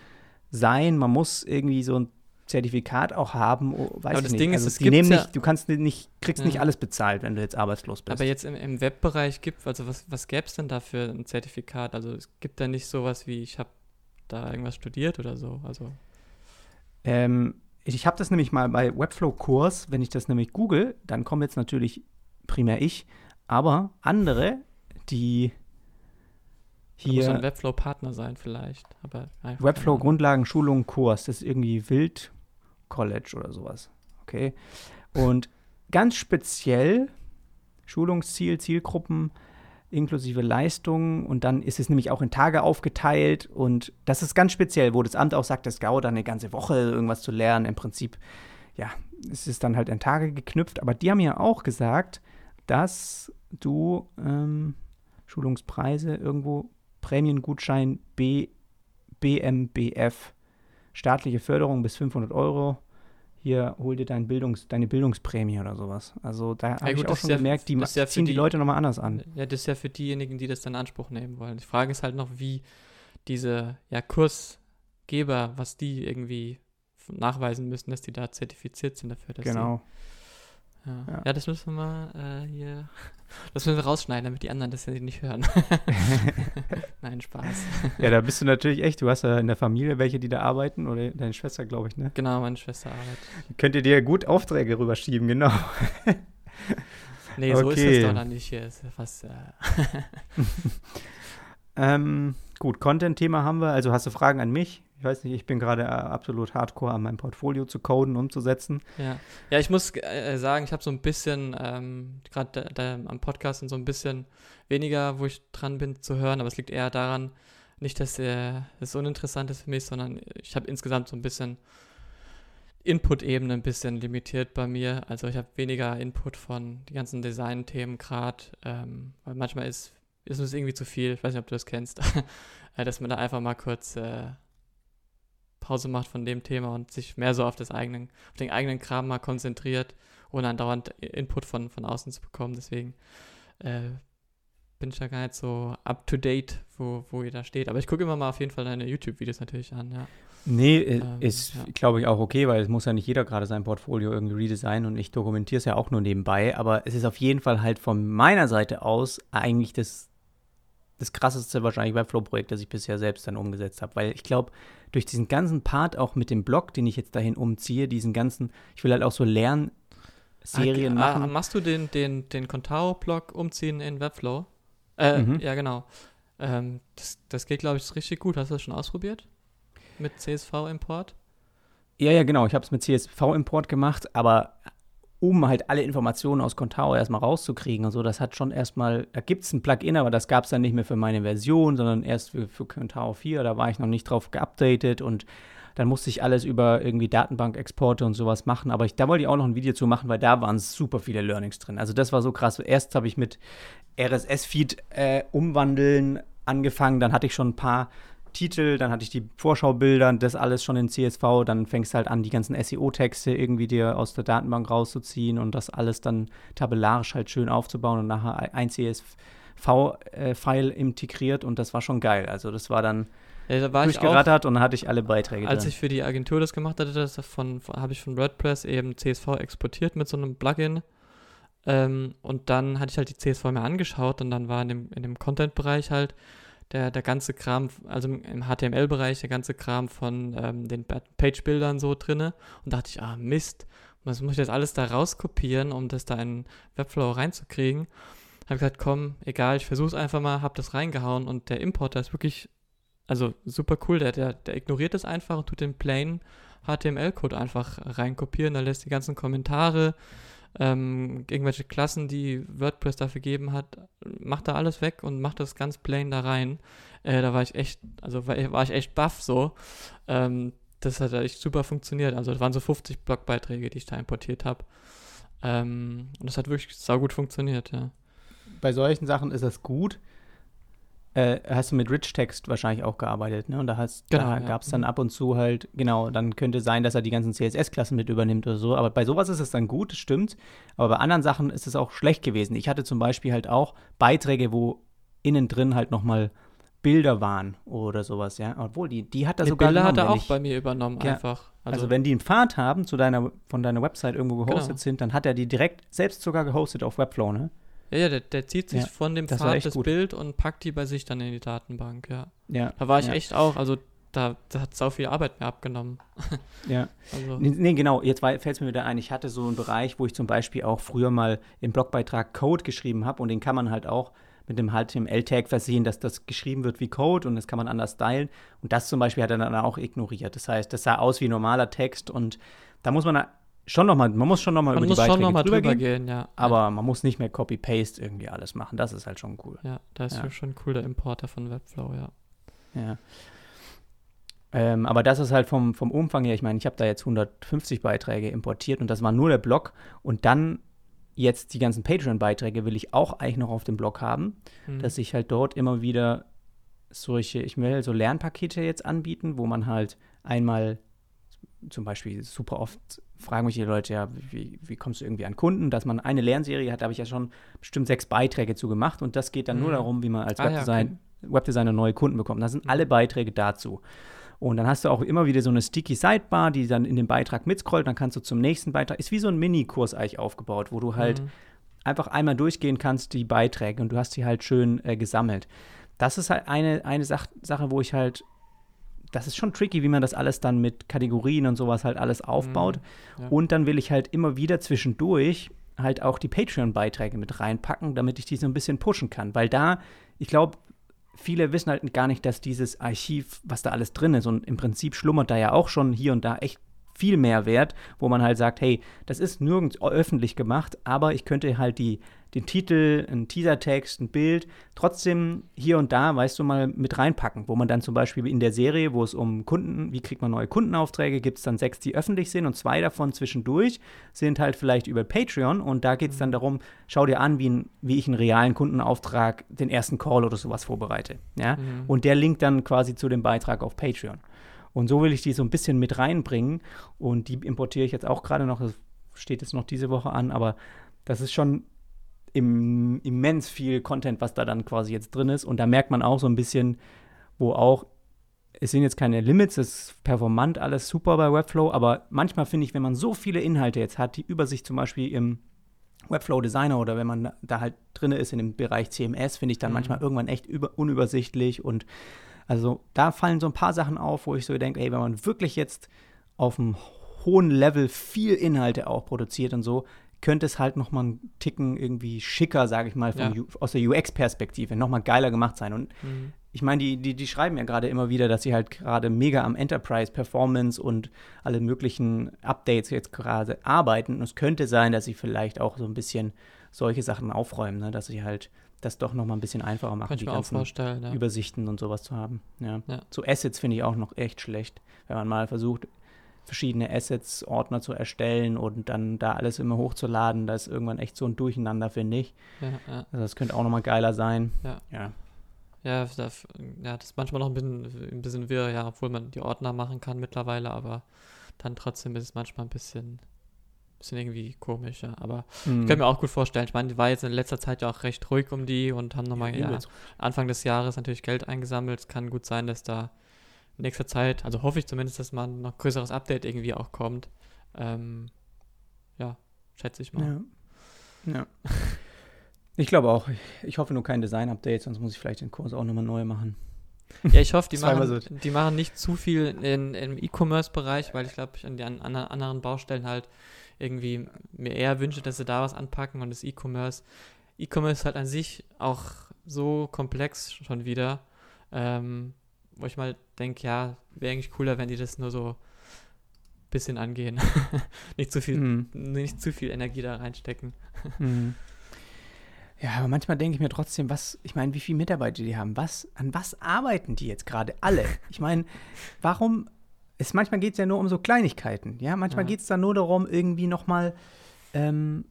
sein. Man muss irgendwie so ein Zertifikat auch haben, oh, weiß Aber ich das nicht. Ding ist, also es die gibt's nehmen ja- nicht, du kannst nicht, kriegst nicht Ja. alles bezahlt, wenn du jetzt arbeitslos bist. Aber jetzt im, im Webbereich gibt, also was, was gäbe es denn da für ein Zertifikat? Also es gibt da nicht sowas wie, ich habe da irgendwas studiert oder so. Also Ähm, ich habe das nämlich mal bei Webflow-Kurs, wenn ich das nämlich google, dann komme jetzt natürlich primär ich, aber andere, die da muss ein hier Webflow-Partner sein vielleicht. Aber einfach Webflow keine Ahnung. Grundlagen Schulung Kurs, das ist irgendwie Wild College oder sowas. Okay. Und ganz speziell Schulungsziel, Zielgruppen inklusive Leistungen und dann ist es nämlich auch in Tage aufgeteilt und das ist ganz speziell, wo das Amt auch sagt, es dauert dann eine ganze Woche irgendwas zu lernen. Im Prinzip, ja, es ist dann halt in Tage geknüpft, aber die haben ja auch gesagt, dass du ähm, Schulungspreise irgendwo Prämiengutschein B, BMBF, staatliche Förderung bis 500 Euro. Hier hol dir dein Bildungs-, deine Bildungsprämie oder sowas. Also da habe ich auch schon ja- gemerkt, die ja ziehen die, die- Leute nochmal anders an. Ja, das ist ja für diejenigen, die das dann in Anspruch nehmen wollen. Die Frage ist halt noch, wie diese ja, Kursgeber, was die irgendwie nachweisen müssen, dass die da zertifiziert sind dafür. Dass Genau. Die, ja. Ja. ja, das müssen wir mal äh, hier, das müssen wir rausschneiden, damit die anderen das ja nicht hören. Nein, Spaß. ja, da bist du natürlich echt, du hast ja in der Familie welche, die da arbeiten oder deine Schwester, glaube ich, ne? Genau, meine Schwester arbeitet. Könnt ihr dir gut Aufträge rüberschieben, genau. Nee, so ist Okay. es doch noch nicht hier. Ist fast, äh, Ähm, gut, Content-Thema haben wir. Also hast du Fragen an mich? Ich weiß nicht, ich bin gerade äh, absolut hardcore an meinem Portfolio zu coden, umzusetzen. Ja, ja ich muss äh, sagen, ich habe so ein bisschen, ähm, gerade am Podcast und so ein bisschen weniger, wo ich dran bin zu hören, aber es liegt eher daran, nicht, dass äh, es uninteressant ist für mich, sondern ich habe insgesamt so ein bisschen Input-Ebene ein bisschen limitiert bei mir. Also ich habe weniger Input von die ganzen Design-Themen gerade, ähm, weil manchmal ist, ist es irgendwie zu viel, ich weiß nicht, ob du das kennst, äh, dass man da einfach mal kurz äh, Pause macht von dem Thema und sich mehr so auf das eigenen, auf den eigenen Kram mal konzentriert, ohne andauernd Input von, von außen zu bekommen. Deswegen äh, bin ich ja gar nicht so up to date, wo, wo ihr da steht. Aber ich gucke immer mal auf jeden Fall deine YouTube-Videos natürlich an, ja. Nee, äh, ähm, ist, ja. glaube ich, auch okay, weil es muss ja nicht jeder gerade sein Portfolio irgendwie redesignen und ich dokumentiere es ja auch nur nebenbei. Aber es ist auf jeden Fall halt von meiner Seite aus eigentlich das, das krasseste wahrscheinlich Webflow-Projekt, das ich bisher selbst dann umgesetzt habe. Weil ich glaube, durch diesen ganzen Part auch mit dem Blog, den ich jetzt dahin umziehe, diesen ganzen, ich will halt auch so Lernserien ah, machen. Ah, machst du den, den, den Contao-Blog umziehen in Webflow? Äh, mhm. Ja, genau. Ähm, das, das geht, glaube ich, richtig gut. Hast du das schon ausprobiert? Mit CSV-Import? Ja, ja, genau. Ich habe es mit CSV-Import gemacht, aber um halt alle Informationen aus Contao erstmal rauszukriegen und so, das hat schon erstmal, da gibt es ein Plugin, aber das gab es dann nicht mehr für meine Version, sondern erst für, für Contao 4. Da war ich noch nicht drauf geupdatet und dann musste ich alles über irgendwie Datenbank-Exporte und sowas machen. Aber ich, da wollte ich auch noch ein Video zu machen, weil da waren super viele Learnings drin. Also das war so krass. Erst habe ich mit RSS-Feed äh, umwandeln angefangen, dann hatte ich schon ein paar Titel, dann hatte ich die Vorschaubilder, das alles schon in CSV, dann fängst du halt an, die ganzen SEO-Texte irgendwie dir aus der Datenbank rauszuziehen und das alles dann tabellarisch halt schön aufzubauen und nachher ein CSV-File integriert und das war schon geil. Also das war dann ja, da war durchgerattert und dann hatte ich alle Beiträge Als drin. ich für die Agentur das gemacht hatte, das von, habe ich von WordPress eben CSV exportiert mit so einem Plugin. Ähm, und dann hatte ich halt die CSV mir angeschaut und dann war in dem, in dem Content-Bereich halt der, der ganze Kram, also im HTML-Bereich, der ganze Kram von ähm, den Page-Bildern so drinne. Und dachte ich, ah, Mist, was muss ich jetzt alles da rauskopieren, um das da in Webflow reinzukriegen? Habe gesagt, komm, egal, ich versuche es einfach mal, habe das reingehauen und der Importer ist wirklich, also super cool, der, der, der ignoriert das einfach und tut den plain HTML-Code einfach reinkopieren, da lässt die ganzen Kommentare, ähm, irgendwelche Klassen, die WordPress dafür gegeben hat, macht da alles weg und macht das ganz plain da rein. Äh, da war ich echt, also war, war ich echt baff so. Ähm, das hat echt super funktioniert. Also das waren so 50 Blogbeiträge, die ich da importiert habe. Ähm, und das hat wirklich saugut funktioniert, ja. Bei solchen Sachen ist das gut, äh, hast du mit Rich Text wahrscheinlich auch gearbeitet, ne? Und da, genau, da ja. gab es dann mhm. ab und zu halt, genau, dann könnte sein, dass er die ganzen CSS-Klassen mit übernimmt oder so. Aber bei sowas ist es dann gut, das stimmt. Aber bei anderen Sachen ist es auch schlecht gewesen. Ich hatte zum Beispiel halt auch Beiträge, wo innen drin halt nochmal Bilder waren oder sowas, ja. Obwohl, die, die hat er sogar Bilder hat er auch ich, bei mir übernommen, ja, einfach. Also, also, wenn die einen Pfad haben zu deiner, von deiner Website irgendwo gehostet genau. sind, dann hat er die direkt selbst sogar gehostet auf Webflow, ne? Ja, ja, der, der zieht sich ja, von dem Pfad das gut. Bild und packt die bei sich dann in die Datenbank, ja. Ja. Da war ich ja. echt auch, also da, da hat sau viel Arbeit mir abgenommen. ja. Also. Nee, nee, genau, jetzt fällt es mir wieder ein, ich hatte so einen Bereich, wo ich zum Beispiel auch früher mal im Blogbeitrag Code geschrieben habe und den kann man halt auch mit dem HTML-Tag versehen, dass das geschrieben wird wie Code und das kann man anders stylen. Und das zum Beispiel hat er dann auch ignoriert. Das heißt, das sah aus wie normaler Text und da muss man schon noch mal, man muss schon nochmal über die Beiträge schon noch drüber, drüber gehen, gehen, ja. Aber ja. man muss nicht mehr Copy-Paste irgendwie alles machen. Das ist halt schon cool. Ja, da ist ja. schon cool der Importer von Webflow, ja. Ja. Ähm, aber das ist halt vom, vom Umfang her, ich meine, ich habe da jetzt 150 Beiträge importiert und das war nur der Blog und dann jetzt die ganzen Patreon-Beiträge will ich auch eigentlich noch auf dem Blog haben, mhm. dass ich halt dort immer wieder solche, ich will so Lernpakete jetzt anbieten, wo man halt einmal zum Beispiel super oft fragen mich die Leute ja, wie, wie kommst du irgendwie an Kunden, dass man eine Lernserie hat, da habe ich ja schon bestimmt sechs Beiträge zu gemacht und das geht dann mhm. nur darum, wie man als ah, Webdesign, ja, okay. Webdesigner neue Kunden bekommt. Da sind mhm. alle Beiträge dazu. Und dann hast du auch immer wieder so eine sticky Sidebar, die dann in den Beitrag mitscrollt, dann kannst du zum nächsten Beitrag, ist wie so ein Mini-Kurs eigentlich aufgebaut, wo du halt mhm. einfach einmal durchgehen kannst, die Beiträge und du hast sie halt schön äh, gesammelt. Das ist halt eine, eine Sach Sache, wo ich halt das ist schon tricky, wie man das alles dann mit Kategorien und sowas halt alles aufbaut. Mhm, ja. Und dann will ich halt immer wieder zwischendurch halt auch die Patreon-Beiträge mit reinpacken, damit ich die so ein bisschen pushen kann. Weil da, ich glaube, viele wissen halt gar nicht, dass dieses Archiv, was da alles drin ist, und im Prinzip schlummert da ja auch schon hier und da echt viel mehr wert, wo man halt sagt, hey, das ist nirgends öffentlich gemacht, aber ich könnte halt die den Titel, einen Teasertext, ein Bild, trotzdem hier und da, weißt du, mal mit reinpacken, wo man dann zum Beispiel in der Serie, wo es um Kunden, wie kriegt man neue Kundenaufträge, gibt es dann sechs, die öffentlich sind und zwei davon zwischendurch sind halt vielleicht über Patreon und da geht es dann darum, schau dir an, wie, ein, wie ich einen realen Kundenauftrag, den ersten Call oder sowas vorbereite. Ja? Mhm. Und der linkt dann quasi zu dem Beitrag auf Patreon. Und so will ich die so ein bisschen mit reinbringen und die importiere ich jetzt auch gerade noch, das steht jetzt noch diese Woche an, aber das ist schon im, immens viel Content, was da dann quasi jetzt drin ist. Und da merkt man auch so ein bisschen, wo auch, es sind jetzt keine Limits, es ist performant alles super bei Webflow, aber manchmal finde ich, wenn man so viele Inhalte jetzt hat, die Übersicht zum Beispiel im Webflow Designer oder wenn man da halt drin ist in dem Bereich CMS, finde ich dann mhm. manchmal irgendwann echt über, unübersichtlich und also da fallen so ein paar Sachen auf, wo ich so denke, ey, wenn man wirklich jetzt auf einem hohen Level viel Inhalte auch produziert und so, könnte es halt noch mal einen Ticken irgendwie schicker, sage ich mal, ja. aus der UX-Perspektive, noch mal geiler gemacht sein. Und mhm. ich meine, die, die, die schreiben ja gerade immer wieder, dass sie halt gerade mega am Enterprise-Performance und alle möglichen Updates jetzt gerade arbeiten. Und es könnte sein, dass sie vielleicht auch so ein bisschen solche Sachen aufräumen, ne? dass sie halt das doch noch mal ein bisschen einfacher machen, die ganzen ja. Übersichten und sowas zu haben. Ja. ja. Zu Assets finde ich auch noch echt schlecht, wenn man mal versucht, verschiedene Assets-Ordner zu erstellen und dann da alles immer hochzuladen. Da ist irgendwann echt so ein Durcheinander, finde ich. Ja, ja. Also das könnte auch nochmal geiler sein. Ja. Ja, ja, das, ja, das ist manchmal noch ein bisschen, ein bisschen wirr, ja, obwohl man die Ordner machen kann mittlerweile, aber dann trotzdem ist es manchmal ein bisschen, bisschen irgendwie komisch, ja. Aber mhm. ich kann mir auch gut vorstellen, ich meine, die war jetzt in letzter Zeit ja auch recht ruhig um die und haben nochmal ja, ja, Anfang des Jahres natürlich Geld eingesammelt. Es kann gut sein, dass da in nächster Zeit, also hoffe ich zumindest, dass mal ein noch größeres Update irgendwie auch kommt. Ähm, ja, schätze ich mal. Ja. ja. Ich glaube auch. Ich hoffe nur kein Design-Update, sonst muss ich vielleicht den Kurs auch nochmal neu machen. Ja, ich hoffe, die, machen, so. die machen nicht zu viel in, im E-Commerce-Bereich, weil ich glaube, ich an den an, anderen Baustellen halt irgendwie mir eher wünsche, dass sie da was anpacken und das E-Commerce. E-Commerce ist halt an sich auch so komplex schon wieder. Ähm, wo ich mal denke, ja, wäre eigentlich cooler, wenn die das nur so ein bisschen angehen. nicht zu viel, mhm. nicht zu viel Energie da reinstecken. Mhm. Ja, aber manchmal denke ich mir trotzdem, was, ich meine, wie viele Mitarbeiter die haben, was, an was arbeiten die jetzt gerade alle? Ich meine, warum, es, manchmal geht es ja nur um so Kleinigkeiten, ja, manchmal ja. geht es da nur darum, irgendwie nochmal ähm,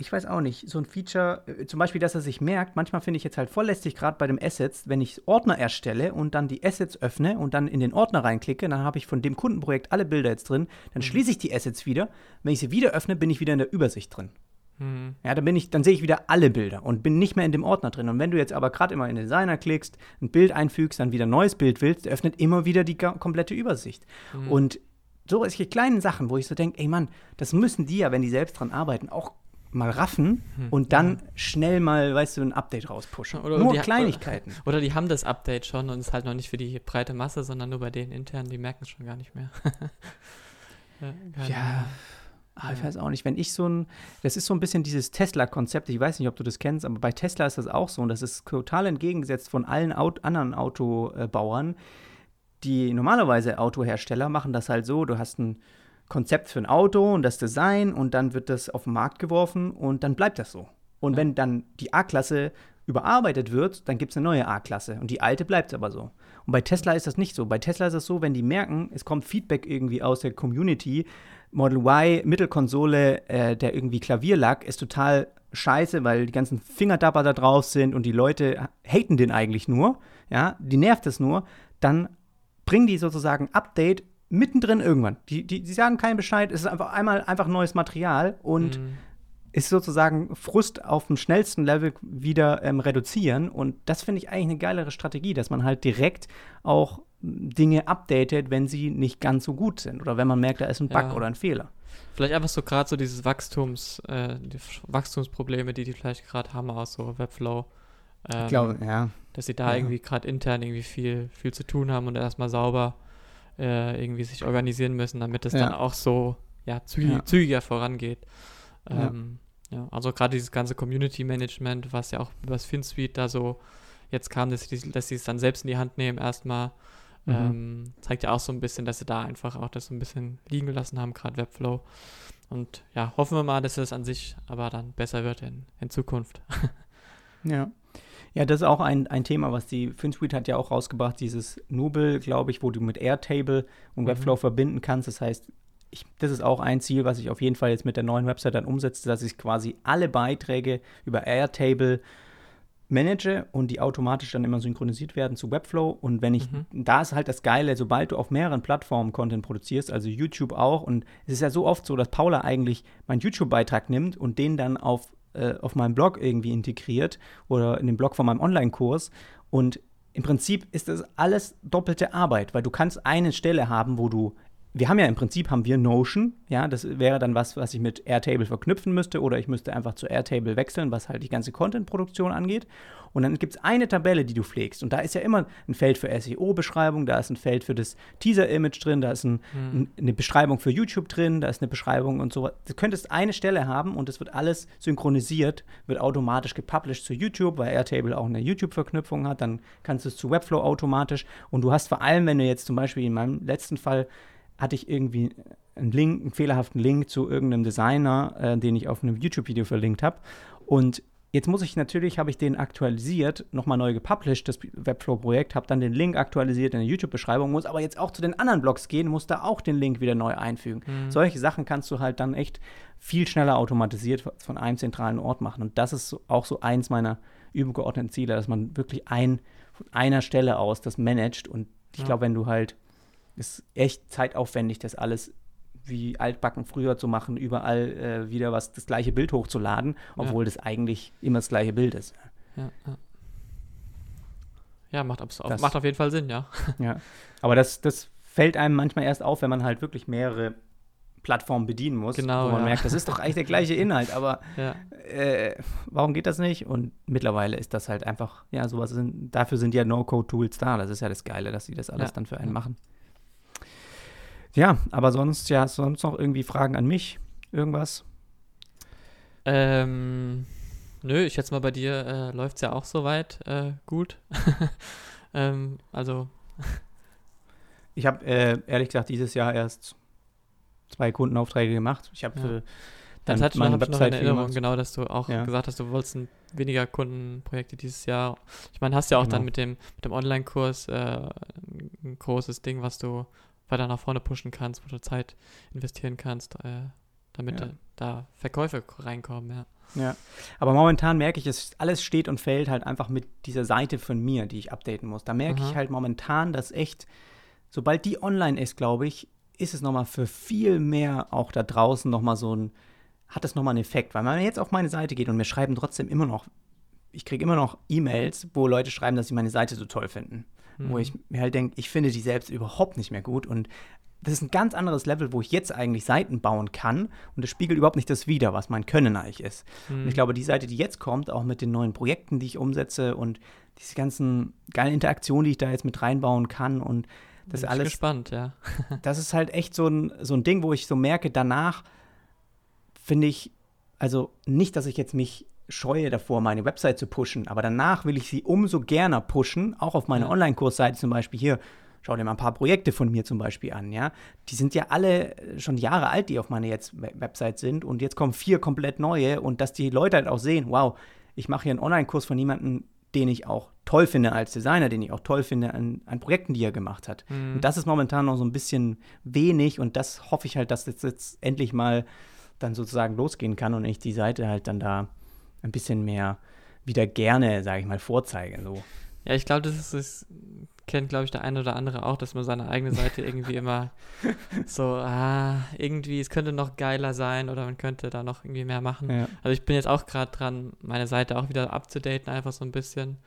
ich weiß auch nicht, so ein Feature, äh, zum Beispiel, dass er sich merkt, manchmal finde ich jetzt halt voll lästig, gerade bei dem Assets, wenn ich Ordner erstelle und dann die Assets öffne und dann in den Ordner reinklicke, dann habe ich von dem Kundenprojekt alle Bilder jetzt drin, dann mhm. schließe ich die Assets wieder. Wenn ich sie wieder öffne, bin ich wieder in der Übersicht drin. Mhm. Ja, dann bin ich, dann sehe ich wieder alle Bilder und bin nicht mehr in dem Ordner drin. Und wenn du jetzt aber gerade immer in den Designer klickst, ein Bild einfügst, dann wieder ein neues Bild willst, öffnet immer wieder die komplette Übersicht. Mhm. Und so solche kleinen Sachen, wo ich so denke, ey Mann, das müssen die ja, wenn die selbst dran arbeiten, auch mal raffen hm. und dann schnell mal, weißt du, ein Update rauspushen. Oder, nur die, Kleinigkeiten. Oder, oder, die haben das Update schon und es ist halt noch nicht für die breite Masse, sondern nur bei denen intern, die merken es schon gar nicht mehr. ja, ja. Ah, ich weiß auch nicht, wenn ich so ein, das ist so ein bisschen dieses Tesla-Konzept, ich weiß nicht, ob du das kennst, aber bei Tesla ist das auch so und das ist total entgegengesetzt von allen Aut anderen Autobauern. Die normalerweise Autohersteller machen das halt so, du hast ein Konzept für ein Auto und das Design und dann wird das auf den Markt geworfen und dann bleibt das so. Und ja. wenn dann die A-Klasse überarbeitet wird, dann gibt es eine neue A-Klasse und die alte bleibt aber so. Und bei Tesla ist das nicht so. Bei Tesla ist es so, wenn die merken, es kommt Feedback irgendwie aus der Community, Model Y, Mittelkonsole, äh, der irgendwie Klavierlack, ist total scheiße, weil die ganzen Fingerdapper da drauf sind und die Leute haten den eigentlich nur, ja, die nervt es nur, dann bringen die sozusagen Update mittendrin irgendwann. Die, die, die sagen keinen Bescheid, es ist einfach einmal einfach neues Material und mhm. ist sozusagen Frust auf dem schnellsten Level wieder ähm, reduzieren. Und das finde ich eigentlich eine geilere Strategie, dass man halt direkt auch Dinge updatet, wenn sie nicht ganz so gut sind oder wenn man merkt, da ist ein Bug ja. oder ein Fehler. Vielleicht einfach so gerade so dieses Wachstums, äh, die Wachstumsprobleme, die die vielleicht gerade haben aus so Webflow. Ähm, ich glaube, ja. Dass sie da ja. irgendwie gerade intern irgendwie viel, viel zu tun haben und erstmal sauber äh, irgendwie sich organisieren müssen, damit es ja. dann auch so ja, zügig, ja. zügiger vorangeht. Ähm, ja. also gerade dieses ganze Community Management, was ja auch über das FinSuite da so jetzt kam, dass sie, dass sie es dann selbst in die Hand nehmen erstmal, mhm. ähm, zeigt ja auch so ein bisschen, dass sie da einfach auch das so ein bisschen liegen gelassen haben, gerade Webflow. Und ja, hoffen wir mal, dass es an sich aber dann besser wird in, in Zukunft. ja. Ja, das ist auch ein, ein Thema, was die FinSuite hat ja auch rausgebracht, dieses Nubel, glaube ich, wo du mit Airtable und mhm. Webflow verbinden kannst. Das heißt, ich, das ist auch ein Ziel, was ich auf jeden Fall jetzt mit der neuen Website dann umsetze, dass ich quasi alle Beiträge über Airtable manage und die automatisch dann immer synchronisiert werden zu Webflow. Und wenn ich, mhm. da ist halt das Geile, sobald du auf mehreren Plattformen Content produzierst, also YouTube auch, und es ist ja so oft so, dass Paula eigentlich meinen YouTube-Beitrag nimmt und den dann auf äh, auf meinem Blog irgendwie integriert oder in den Blog von meinem Online-Kurs. Und im Prinzip ist das alles doppelte Arbeit, weil du kannst eine Stelle haben, wo du wir haben ja im Prinzip haben wir Notion, ja, das wäre dann was, was ich mit Airtable verknüpfen müsste oder ich müsste einfach zu Airtable wechseln, was halt die ganze Content-Produktion angeht. Und dann gibt es eine Tabelle, die du pflegst. Und da ist ja immer ein Feld für SEO-Beschreibung, da ist ein Feld für das Teaser-Image drin, da ist ein, mhm. eine Beschreibung für YouTube drin, da ist eine Beschreibung und so. Du könntest eine Stelle haben und es wird alles synchronisiert, wird automatisch gepublished zu YouTube, weil Airtable auch eine YouTube-Verknüpfung hat. Dann kannst du es zu Webflow automatisch. Und du hast vor allem, wenn du jetzt zum Beispiel in meinem letzten Fall hatte ich irgendwie einen Link, einen fehlerhaften Link zu irgendeinem Designer, äh, den ich auf einem YouTube-Video verlinkt habe. Und jetzt muss ich natürlich, habe ich den aktualisiert, nochmal neu gepublished, das Webflow-Projekt, habe dann den Link aktualisiert in der YouTube-Beschreibung, muss aber jetzt auch zu den anderen Blogs gehen, muss da auch den Link wieder neu einfügen. Mhm. Solche Sachen kannst du halt dann echt viel schneller automatisiert von einem zentralen Ort machen. Und das ist auch so eins meiner übergeordneten Ziele, dass man wirklich ein, von einer Stelle aus das managt. Und ich ja. glaube, wenn du halt ist echt zeitaufwendig, das alles wie altbacken früher zu machen, überall äh, wieder was das gleiche Bild hochzuladen, obwohl ja. das eigentlich immer das gleiche Bild ist. Ja, ja. ja macht, das, macht auf jeden Fall Sinn, ja. Ja, aber das, das fällt einem manchmal erst auf, wenn man halt wirklich mehrere Plattformen bedienen muss, genau, wo man ja. merkt, das ist doch eigentlich der gleiche Inhalt, aber ja. äh, warum geht das nicht? Und mittlerweile ist das halt einfach, ja, sowas sind, dafür sind ja No-Code-Tools da. Das ist ja das Geile, dass sie das alles ja. dann für einen machen. Ja, aber sonst, ja, sonst noch irgendwie Fragen an mich? Irgendwas? Ähm, nö, ich schätze mal, bei dir äh, läuft es ja auch soweit äh, gut. ähm, also. Ich habe äh, ehrlich gesagt dieses Jahr erst zwei Kundenaufträge gemacht. Ich habe ja. dann das hat meine noch, Website noch in Erinnerung, genau, dass du auch ja. gesagt hast, du wolltest weniger Kundenprojekte dieses Jahr. Ich meine, hast ja auch genau. dann mit dem, mit dem Online-Kurs äh, ein großes Ding, was du weiter nach vorne pushen kannst, wo du Zeit investieren kannst, äh, damit ja. da, Verkäufe reinkommen, ja. Ja, aber momentan merke ich, es alles steht und fällt halt einfach mit dieser Seite von mir, die ich updaten muss. Da merke Aha. ich halt momentan, dass echt, sobald die online ist, glaube ich, ist es nochmal für viel mehr auch da draußen nochmal so ein, hat es nochmal einen Effekt. Weil wenn man jetzt auf meine Seite geht und mir schreiben trotzdem immer noch, ich kriege immer noch E-Mails, wo Leute schreiben, dass sie meine Seite so toll finden mhm. wo ich mir halt denke, ich finde die selbst überhaupt nicht mehr gut und das ist ein ganz anderes Level, wo ich jetzt eigentlich Seiten bauen kann und das spiegelt überhaupt nicht das wider, was mein Können eigentlich ist. Mhm. Und ich mhm. glaube, die Seite, die jetzt kommt, auch mit den neuen Projekten, die ich umsetze und diese ganzen geilen Interaktionen, die ich da jetzt mit reinbauen kann und das Bin alles. gespannt, ja. das ist halt echt so ein, so ein Ding, wo ich so merke, danach finde ich, also nicht, dass ich jetzt mich scheue davor, meine Website zu pushen, aber danach will ich sie umso gerne pushen, auch auf meiner ja. Online-Kursseite zum Beispiel hier. Schau dir mal ein paar Projekte von mir zum Beispiel an, ja. Die sind ja alle schon Jahre alt, die auf meiner jetzt Website sind und jetzt kommen vier komplett neue und dass die Leute halt auch sehen, wow, ich mache hier einen Online-Kurs von jemandem, den ich auch toll finde als Designer, den ich auch toll finde an, an Projekten, die er gemacht hat. Mhm. Und das ist momentan noch so ein bisschen wenig und das hoffe ich halt, dass das jetzt endlich mal dann sozusagen losgehen kann und ich die Seite halt dann da ein bisschen mehr wieder gerne, sage ich mal, vorzeige. So. Ja, ich glaube, das ist, das kennt, glaube ich, der eine oder andere auch, dass man seine eigene Seite irgendwie immer so, ah, irgendwie, es könnte noch geiler sein oder man könnte da noch irgendwie mehr machen. Ja. Also ich bin jetzt auch gerade dran, meine Seite auch wieder abzudaten, einfach so ein bisschen,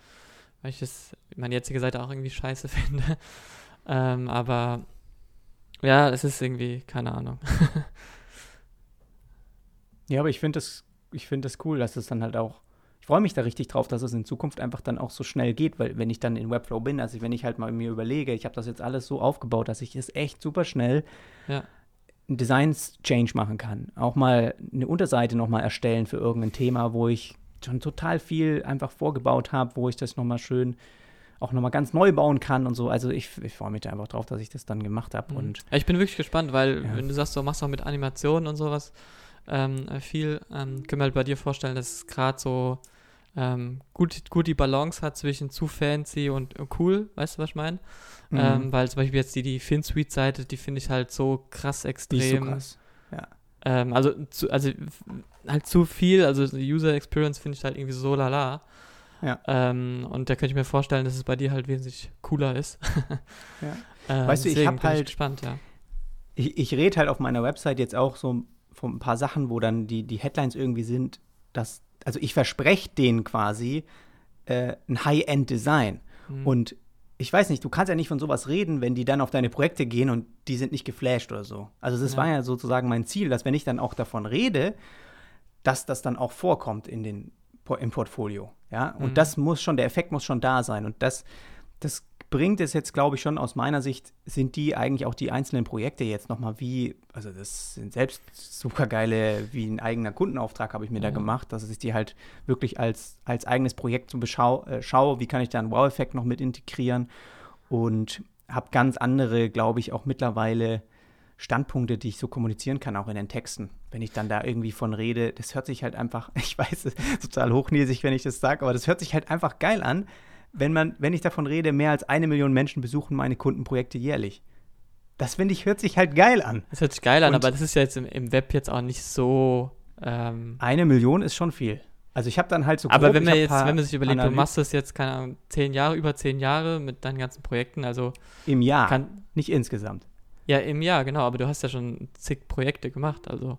weil ich das, meine jetzige Seite auch irgendwie scheiße finde. ähm, aber ja, es ist irgendwie, keine Ahnung. ja, aber ich finde das ich finde das cool, dass es dann halt auch, ich freue mich da richtig drauf, dass es in Zukunft einfach dann auch so schnell geht, weil wenn ich dann in Webflow bin, also wenn ich halt mal mir überlege, ich habe das jetzt alles so aufgebaut, dass ich es echt super schnell ja. einen Designs-Change machen kann. Auch mal eine Unterseite nochmal erstellen für irgendein Thema, wo ich schon total viel einfach vorgebaut habe, wo ich das nochmal schön auch nochmal ganz neu bauen kann und so. Also ich, ich freue mich da einfach drauf, dass ich das dann gemacht habe. Mhm. ich bin wirklich gespannt, weil ja. wenn du sagst, du machst auch mit Animationen und sowas, ähm, viel. Ähm, können wir halt bei dir vorstellen, dass es gerade so ähm, gut, gut die Balance hat zwischen zu fancy und cool, weißt du, was ich meine? Mhm. Ähm, weil zum Beispiel jetzt die, die FinSuite-Seite, die finde ich halt so krass extrem. So krass. Ja. Ähm, also, zu, also halt zu viel, also die User Experience finde ich halt irgendwie so lala. Ja. Ähm, und da könnte ich mir vorstellen, dass es bei dir halt wesentlich cooler ist. ja. ähm, weißt du, ich habe halt. gespannt, ja. Ich, ich rede halt auf meiner Website jetzt auch so von ein paar Sachen, wo dann die, die Headlines irgendwie sind, dass also ich verspreche denen quasi äh, ein High-End-Design. Mhm. Und ich weiß nicht, du kannst ja nicht von sowas reden, wenn die dann auf deine Projekte gehen und die sind nicht geflasht oder so. Also das ja. war ja sozusagen mein Ziel, dass wenn ich dann auch davon rede, dass das dann auch vorkommt in den, im Portfolio. Ja, und mhm. das muss schon, der Effekt muss schon da sein. Und das, das bringt es jetzt, glaube ich, schon aus meiner Sicht, sind die eigentlich auch die einzelnen Projekte jetzt nochmal wie, also das sind selbst super geile, wie ein eigener Kundenauftrag habe ich mir ja. da gemacht, dass ich die halt wirklich als, als eigenes Projekt zum Beschau äh, schaue, wie kann ich da einen Wow-Effekt noch mit integrieren und habe ganz andere, glaube ich, auch mittlerweile Standpunkte, die ich so kommunizieren kann, auch in den Texten. Wenn ich dann da irgendwie von rede, das hört sich halt einfach, ich weiß, es ist total hochnäsig, wenn ich das sage, aber das hört sich halt einfach geil an, wenn man, wenn ich davon rede, mehr als eine Million Menschen besuchen meine Kundenprojekte jährlich. Das finde ich, hört sich halt geil an. Das hört sich geil an, aber das ist ja jetzt im, im Web jetzt auch nicht so. Ähm eine Million ist schon viel. Also ich habe dann halt so. Aber grob, wenn man jetzt, wenn man sich überlegt, Analyse. du machst das jetzt, keine Ahnung, zehn Jahre, über zehn Jahre mit deinen ganzen Projekten, also. Im Jahr, kann, nicht insgesamt. Ja, im Jahr, genau, aber du hast ja schon zig Projekte gemacht, also.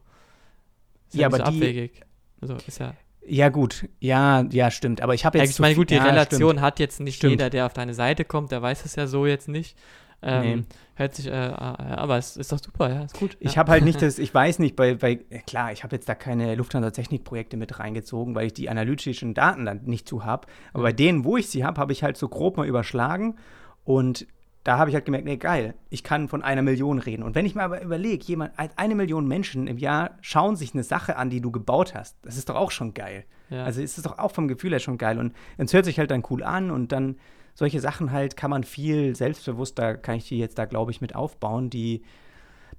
Ist ja, ja aber so die, abwegig. Also ist ja. Ja, gut. Ja, ja, stimmt. Aber ich habe jetzt. ich meine, gut, die ja, Relation stimmt. hat jetzt nicht stimmt. jeder, der auf deine Seite kommt, der weiß es ja so jetzt nicht. Ähm, nee. Hört sich, äh, äh aber es ist doch super, ja, ist gut. Ich ja. habe halt nicht das, ich weiß nicht, bei, bei klar, ich habe jetzt da keine Lufthansa-Technik-Projekte mit reingezogen, weil ich die analytischen Daten dann nicht zu habe. Aber bei denen, wo ich sie habe, habe ich halt so grob mal überschlagen und da habe ich halt gemerkt, nee, geil, ich kann von einer Million reden. Und wenn ich mir aber überlege, jemand, eine Million Menschen im Jahr schauen sich eine Sache an, die du gebaut hast, das ist doch auch schon geil. Ja. Also ist es doch auch vom Gefühl her schon geil. Und es hört sich halt dann cool an und dann solche Sachen halt kann man viel selbstbewusster, kann ich die jetzt da, glaube ich, mit aufbauen, die,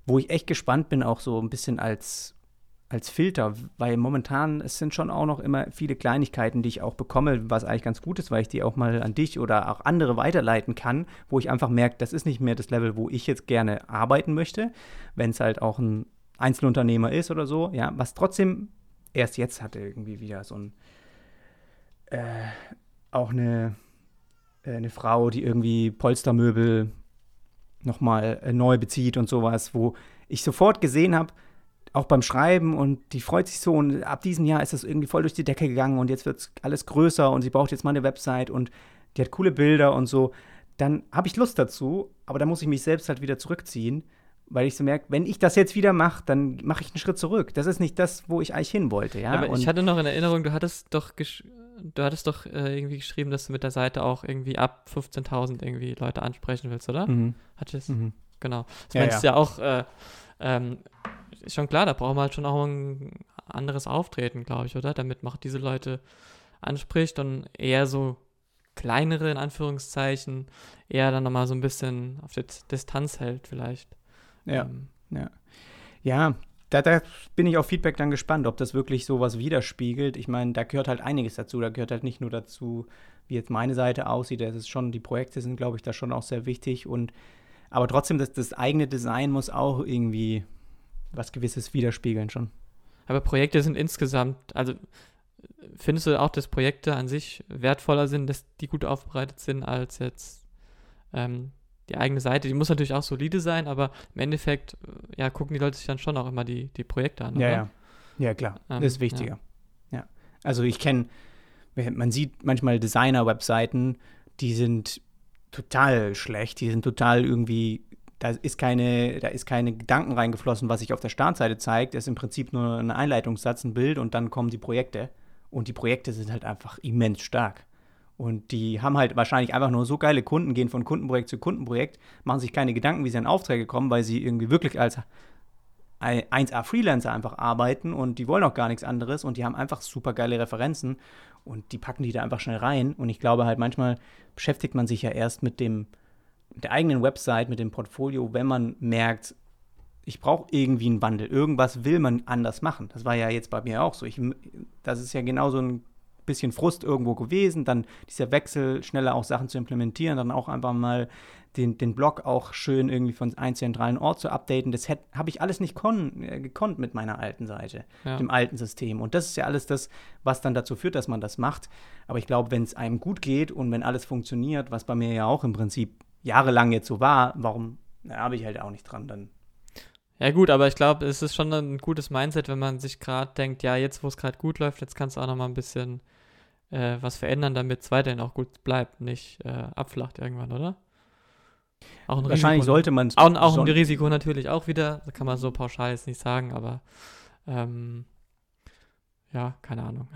wo ich echt gespannt bin, auch so ein bisschen als als Filter, weil momentan es sind schon auch noch immer viele Kleinigkeiten, die ich auch bekomme, was eigentlich ganz gut ist, weil ich die auch mal an dich oder auch andere weiterleiten kann, wo ich einfach merke, das ist nicht mehr das Level, wo ich jetzt gerne arbeiten möchte, wenn es halt auch ein Einzelunternehmer ist oder so, ja, was trotzdem erst jetzt hatte irgendwie wieder so ein äh, auch eine, äh, eine Frau, die irgendwie Polstermöbel nochmal äh, neu bezieht und sowas, wo ich sofort gesehen habe, auch beim Schreiben und die freut sich so und ab diesem Jahr ist das irgendwie voll durch die Decke gegangen und jetzt wird alles größer und sie braucht jetzt mal eine Website und die hat coole Bilder und so, dann habe ich Lust dazu, aber dann muss ich mich selbst halt wieder zurückziehen, weil ich so merke, wenn ich das jetzt wieder mache, dann mache ich einen Schritt zurück. Das ist nicht das, wo ich eigentlich hin wollte, ja. Aber und ich hatte noch in Erinnerung, du hattest doch du hattest doch äh, irgendwie geschrieben, dass du mit der Seite auch irgendwie ab 15.000 irgendwie Leute ansprechen willst, oder? Mhm. Hattest mhm. genau. Das ja, meinst ja. ja auch äh, ähm, ist schon klar, da brauchen wir halt schon auch ein anderes Auftreten, glaube ich, oder? Damit man diese Leute anspricht und eher so kleinere, in Anführungszeichen, eher dann nochmal so ein bisschen auf der Distanz hält, vielleicht. Ja, ähm. ja. Ja, da, da, bin ich auf Feedback dann gespannt, ob das wirklich sowas widerspiegelt. Ich meine, da gehört halt einiges dazu. Da gehört halt nicht nur dazu, wie jetzt meine Seite aussieht. Das ist schon, die Projekte sind, glaube ich, da schon auch sehr wichtig. Und aber trotzdem, das, das eigene Design muss auch irgendwie was Gewisses widerspiegeln schon. Aber Projekte sind insgesamt, also findest du auch, dass Projekte an sich wertvoller sind, dass die gut aufbereitet sind, als jetzt ähm, die eigene Seite? Die muss natürlich auch solide sein, aber im Endeffekt, äh, ja, gucken die Leute sich dann schon auch immer die, die Projekte an. Ja, ja. Ja, klar. Ähm, das ist wichtiger. Ja. ja. Also ich kenne, man sieht manchmal Designer-Webseiten, die sind total schlecht, die sind total irgendwie da ist keine, da ist keine Gedanken reingeflossen, was sich auf der Startseite zeigt. Es ist im Prinzip nur ein Einleitungssatz, ein Bild und dann kommen die Projekte. Und die Projekte sind halt einfach immens stark. Und die haben halt wahrscheinlich einfach nur so geile Kunden, gehen von Kundenprojekt zu Kundenprojekt, machen sich keine Gedanken, wie sie an Aufträge kommen, weil sie irgendwie wirklich als 1A Freelancer einfach arbeiten und die wollen auch gar nichts anderes und die haben einfach super geile Referenzen und die packen die da einfach schnell rein. Und ich glaube halt, manchmal beschäftigt man sich ja erst mit dem, der eigenen Website, mit dem Portfolio, wenn man merkt, ich brauche irgendwie einen Wandel. Irgendwas will man anders machen. Das war ja jetzt bei mir auch so. Ich, das ist ja genauso ein bisschen Frust irgendwo gewesen. Dann dieser Wechsel, schneller auch Sachen zu implementieren, dann auch einfach mal den, den Blog auch schön irgendwie von einem zentralen Ort zu updaten. Das habe ich alles nicht äh, gekonnt mit meiner alten Seite, ja. dem alten System. Und das ist ja alles das, was dann dazu führt, dass man das macht. Aber ich glaube, wenn es einem gut geht und wenn alles funktioniert, was bei mir ja auch im Prinzip jahrelang jetzt so war, warum habe ich halt auch nicht dran dann? Ja gut, aber ich glaube, es ist schon ein gutes Mindset, wenn man sich gerade denkt, ja, jetzt wo es gerade gut läuft, jetzt kannst du auch noch mal ein bisschen äh, was verändern, damit es weiterhin auch gut bleibt, nicht äh, abflacht irgendwann, oder? Auch ein Wahrscheinlich Risiko, sollte man es. Auch, auch ein Risiko natürlich auch wieder, da kann man so pauschal jetzt nicht sagen, aber ähm, ja, keine Ahnung.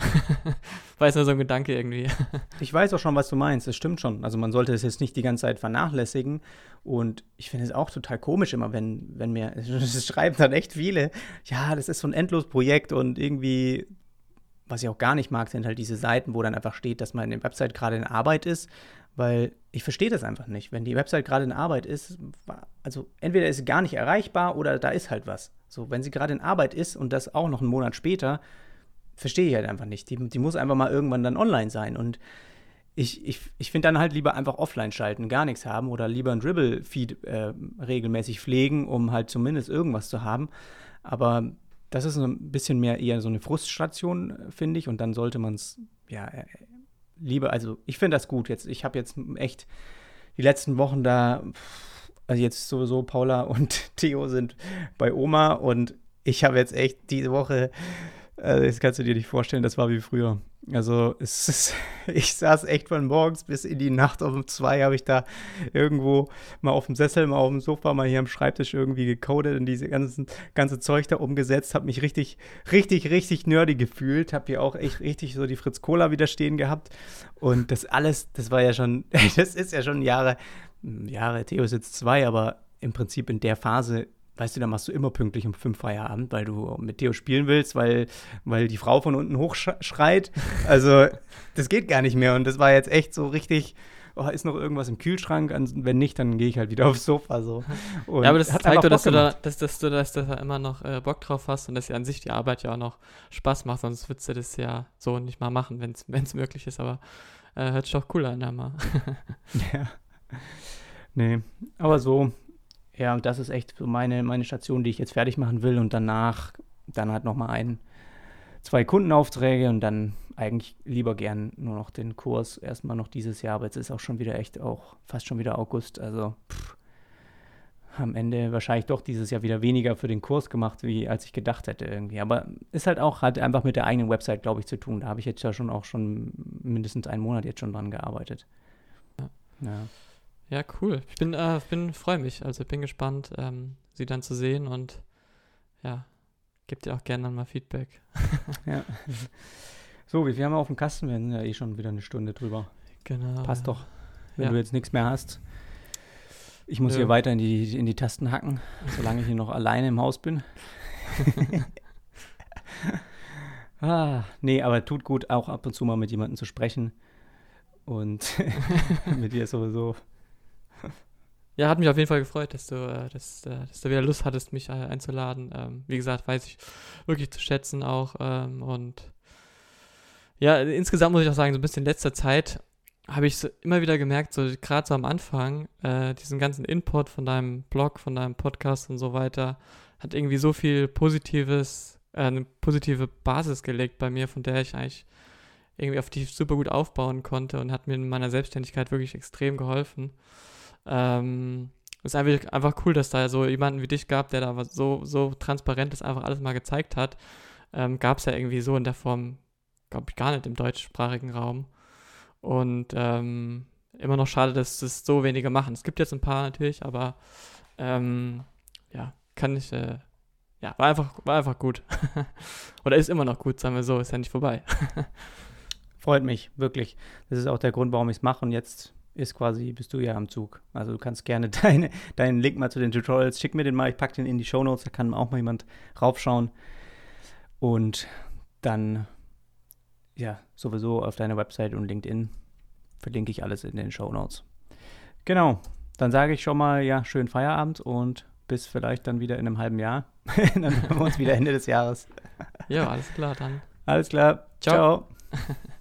Jetzt nur so ein Gedanke irgendwie. ich weiß auch schon, was du meinst. Das stimmt schon. Also man sollte es jetzt nicht die ganze Zeit vernachlässigen. Und ich finde es auch total komisch immer, wenn, wenn mir, es schreiben dann echt viele, ja, das ist so ein Endlosprojekt und irgendwie, was ich auch gar nicht mag, sind halt diese Seiten, wo dann einfach steht, dass meine Website gerade in Arbeit ist. Weil ich verstehe das einfach nicht. Wenn die Website gerade in Arbeit ist, also entweder ist sie gar nicht erreichbar oder da ist halt was. So, wenn sie gerade in Arbeit ist und das auch noch einen Monat später, verstehe ich halt einfach nicht. Die, die muss einfach mal irgendwann dann online sein. Und ich, ich, ich finde dann halt lieber einfach offline schalten, gar nichts haben oder lieber ein Dribble-Feed äh, regelmäßig pflegen, um halt zumindest irgendwas zu haben. Aber das ist ein bisschen mehr eher so eine Fruststation, finde ich. Und dann sollte man es, ja, äh, lieber, also ich finde das gut. Jetzt, ich habe jetzt echt die letzten Wochen da, also jetzt sowieso Paula und Theo sind bei Oma und ich habe jetzt echt diese Woche also das kannst du dir nicht vorstellen, das war wie früher. Also ist, ich saß echt von morgens bis in die Nacht. Um zwei, habe ich da irgendwo mal auf dem Sessel, mal auf dem Sofa, mal hier am Schreibtisch irgendwie gecodet und diese ganzen, ganze Zeug da umgesetzt, habe mich richtig, richtig, richtig nerdy gefühlt, habe hier auch echt richtig so die Fritz Cola wieder stehen gehabt. Und das alles, das war ja schon, das ist ja schon Jahre, Jahre, Theo ist jetzt zwei, aber im Prinzip in der Phase weißt du, da machst du immer pünktlich um fünf Feierabend, weil du mit Theo spielen willst, weil, weil die Frau von unten hochschreit. Also, das geht gar nicht mehr. Und das war jetzt echt so richtig. Oh, ist noch irgendwas im Kühlschrank? Wenn nicht, dann gehe ich halt wieder aufs Sofa. So. Und ja, aber das zeigt doch, dass du, da, dass, dass, du, dass du da immer noch äh, Bock drauf hast und dass ja an sich die Arbeit ja auch noch Spaß macht. Sonst würdest du das ja so nicht mal machen, wenn es möglich ist. Aber äh, hört sich doch cool an, ja mal. ja. Nee, aber so, ja, und das ist echt so meine, meine Station, die ich jetzt fertig machen will. Und danach dann halt nochmal ein, zwei Kundenaufträge und dann eigentlich lieber gern nur noch den Kurs erstmal noch dieses Jahr. Aber jetzt ist auch schon wieder echt auch fast schon wieder August. Also pff, am Ende wahrscheinlich doch dieses Jahr wieder weniger für den Kurs gemacht, wie als ich gedacht hätte irgendwie. Aber ist halt auch halt einfach mit der eigenen Website, glaube ich, zu tun. Da habe ich jetzt ja schon auch schon mindestens einen Monat jetzt schon dran gearbeitet. Ja. Ja, cool. Ich bin, äh, bin freue mich. Also bin gespannt, ähm, sie dann zu sehen und ja, gebt ihr auch gerne dann mal Feedback. ja. So, wie viel haben wir auf dem Kasten? Wir sind ja eh schon wieder eine Stunde drüber. Genau. Passt doch, wenn ja. du jetzt nichts mehr hast. Ich muss ja. hier weiter in die, in die Tasten hacken, solange ich hier noch alleine im Haus bin. ah, nee, aber tut gut, auch ab und zu mal mit jemandem zu sprechen. Und mit dir sowieso ja, hat mich auf jeden Fall gefreut, dass du, äh, dass, äh, dass du wieder Lust hattest, mich äh, einzuladen. Ähm, wie gesagt, weiß ich wirklich zu schätzen auch. Ähm, und ja, insgesamt muss ich auch sagen, so ein bisschen in letzter Zeit habe ich so immer wieder gemerkt, so gerade so am Anfang, diesen ganzen Input von deinem Blog, von deinem Podcast und so weiter, hat irgendwie so viel Positives, eine positive Basis gelegt bei mir, von der ich eigentlich irgendwie auf die super gut aufbauen konnte und hat mir in meiner Selbstständigkeit wirklich extrem geholfen. Ähm, ist einfach, einfach cool, dass da so jemanden wie dich gab, der da so, so transparent das einfach alles mal gezeigt hat. Ähm, Gab es ja irgendwie so in der Form, glaube ich, gar nicht im deutschsprachigen Raum. Und ähm, immer noch schade, dass das so wenige machen. Es gibt jetzt ein paar natürlich, aber ähm, ja, kann ich, äh, ja, war einfach, war einfach gut. Oder ist immer noch gut, sagen wir so, ist ja nicht vorbei. Freut mich, wirklich. Das ist auch der Grund, warum ich es mache. Und jetzt ist quasi, bist du ja am Zug. Also du kannst gerne deine, deinen Link mal zu den Tutorials, schick mir den mal, ich packe den in die Show Notes, da kann auch mal jemand raufschauen. Und dann, ja, sowieso auf deiner Website und LinkedIn verlinke ich alles in den Show Notes. Genau, dann sage ich schon mal, ja, schönen Feierabend und bis vielleicht dann wieder in einem halben Jahr. dann hören wir uns wieder Ende des Jahres. Ja, alles klar dann. Alles klar. Ciao. Ciao.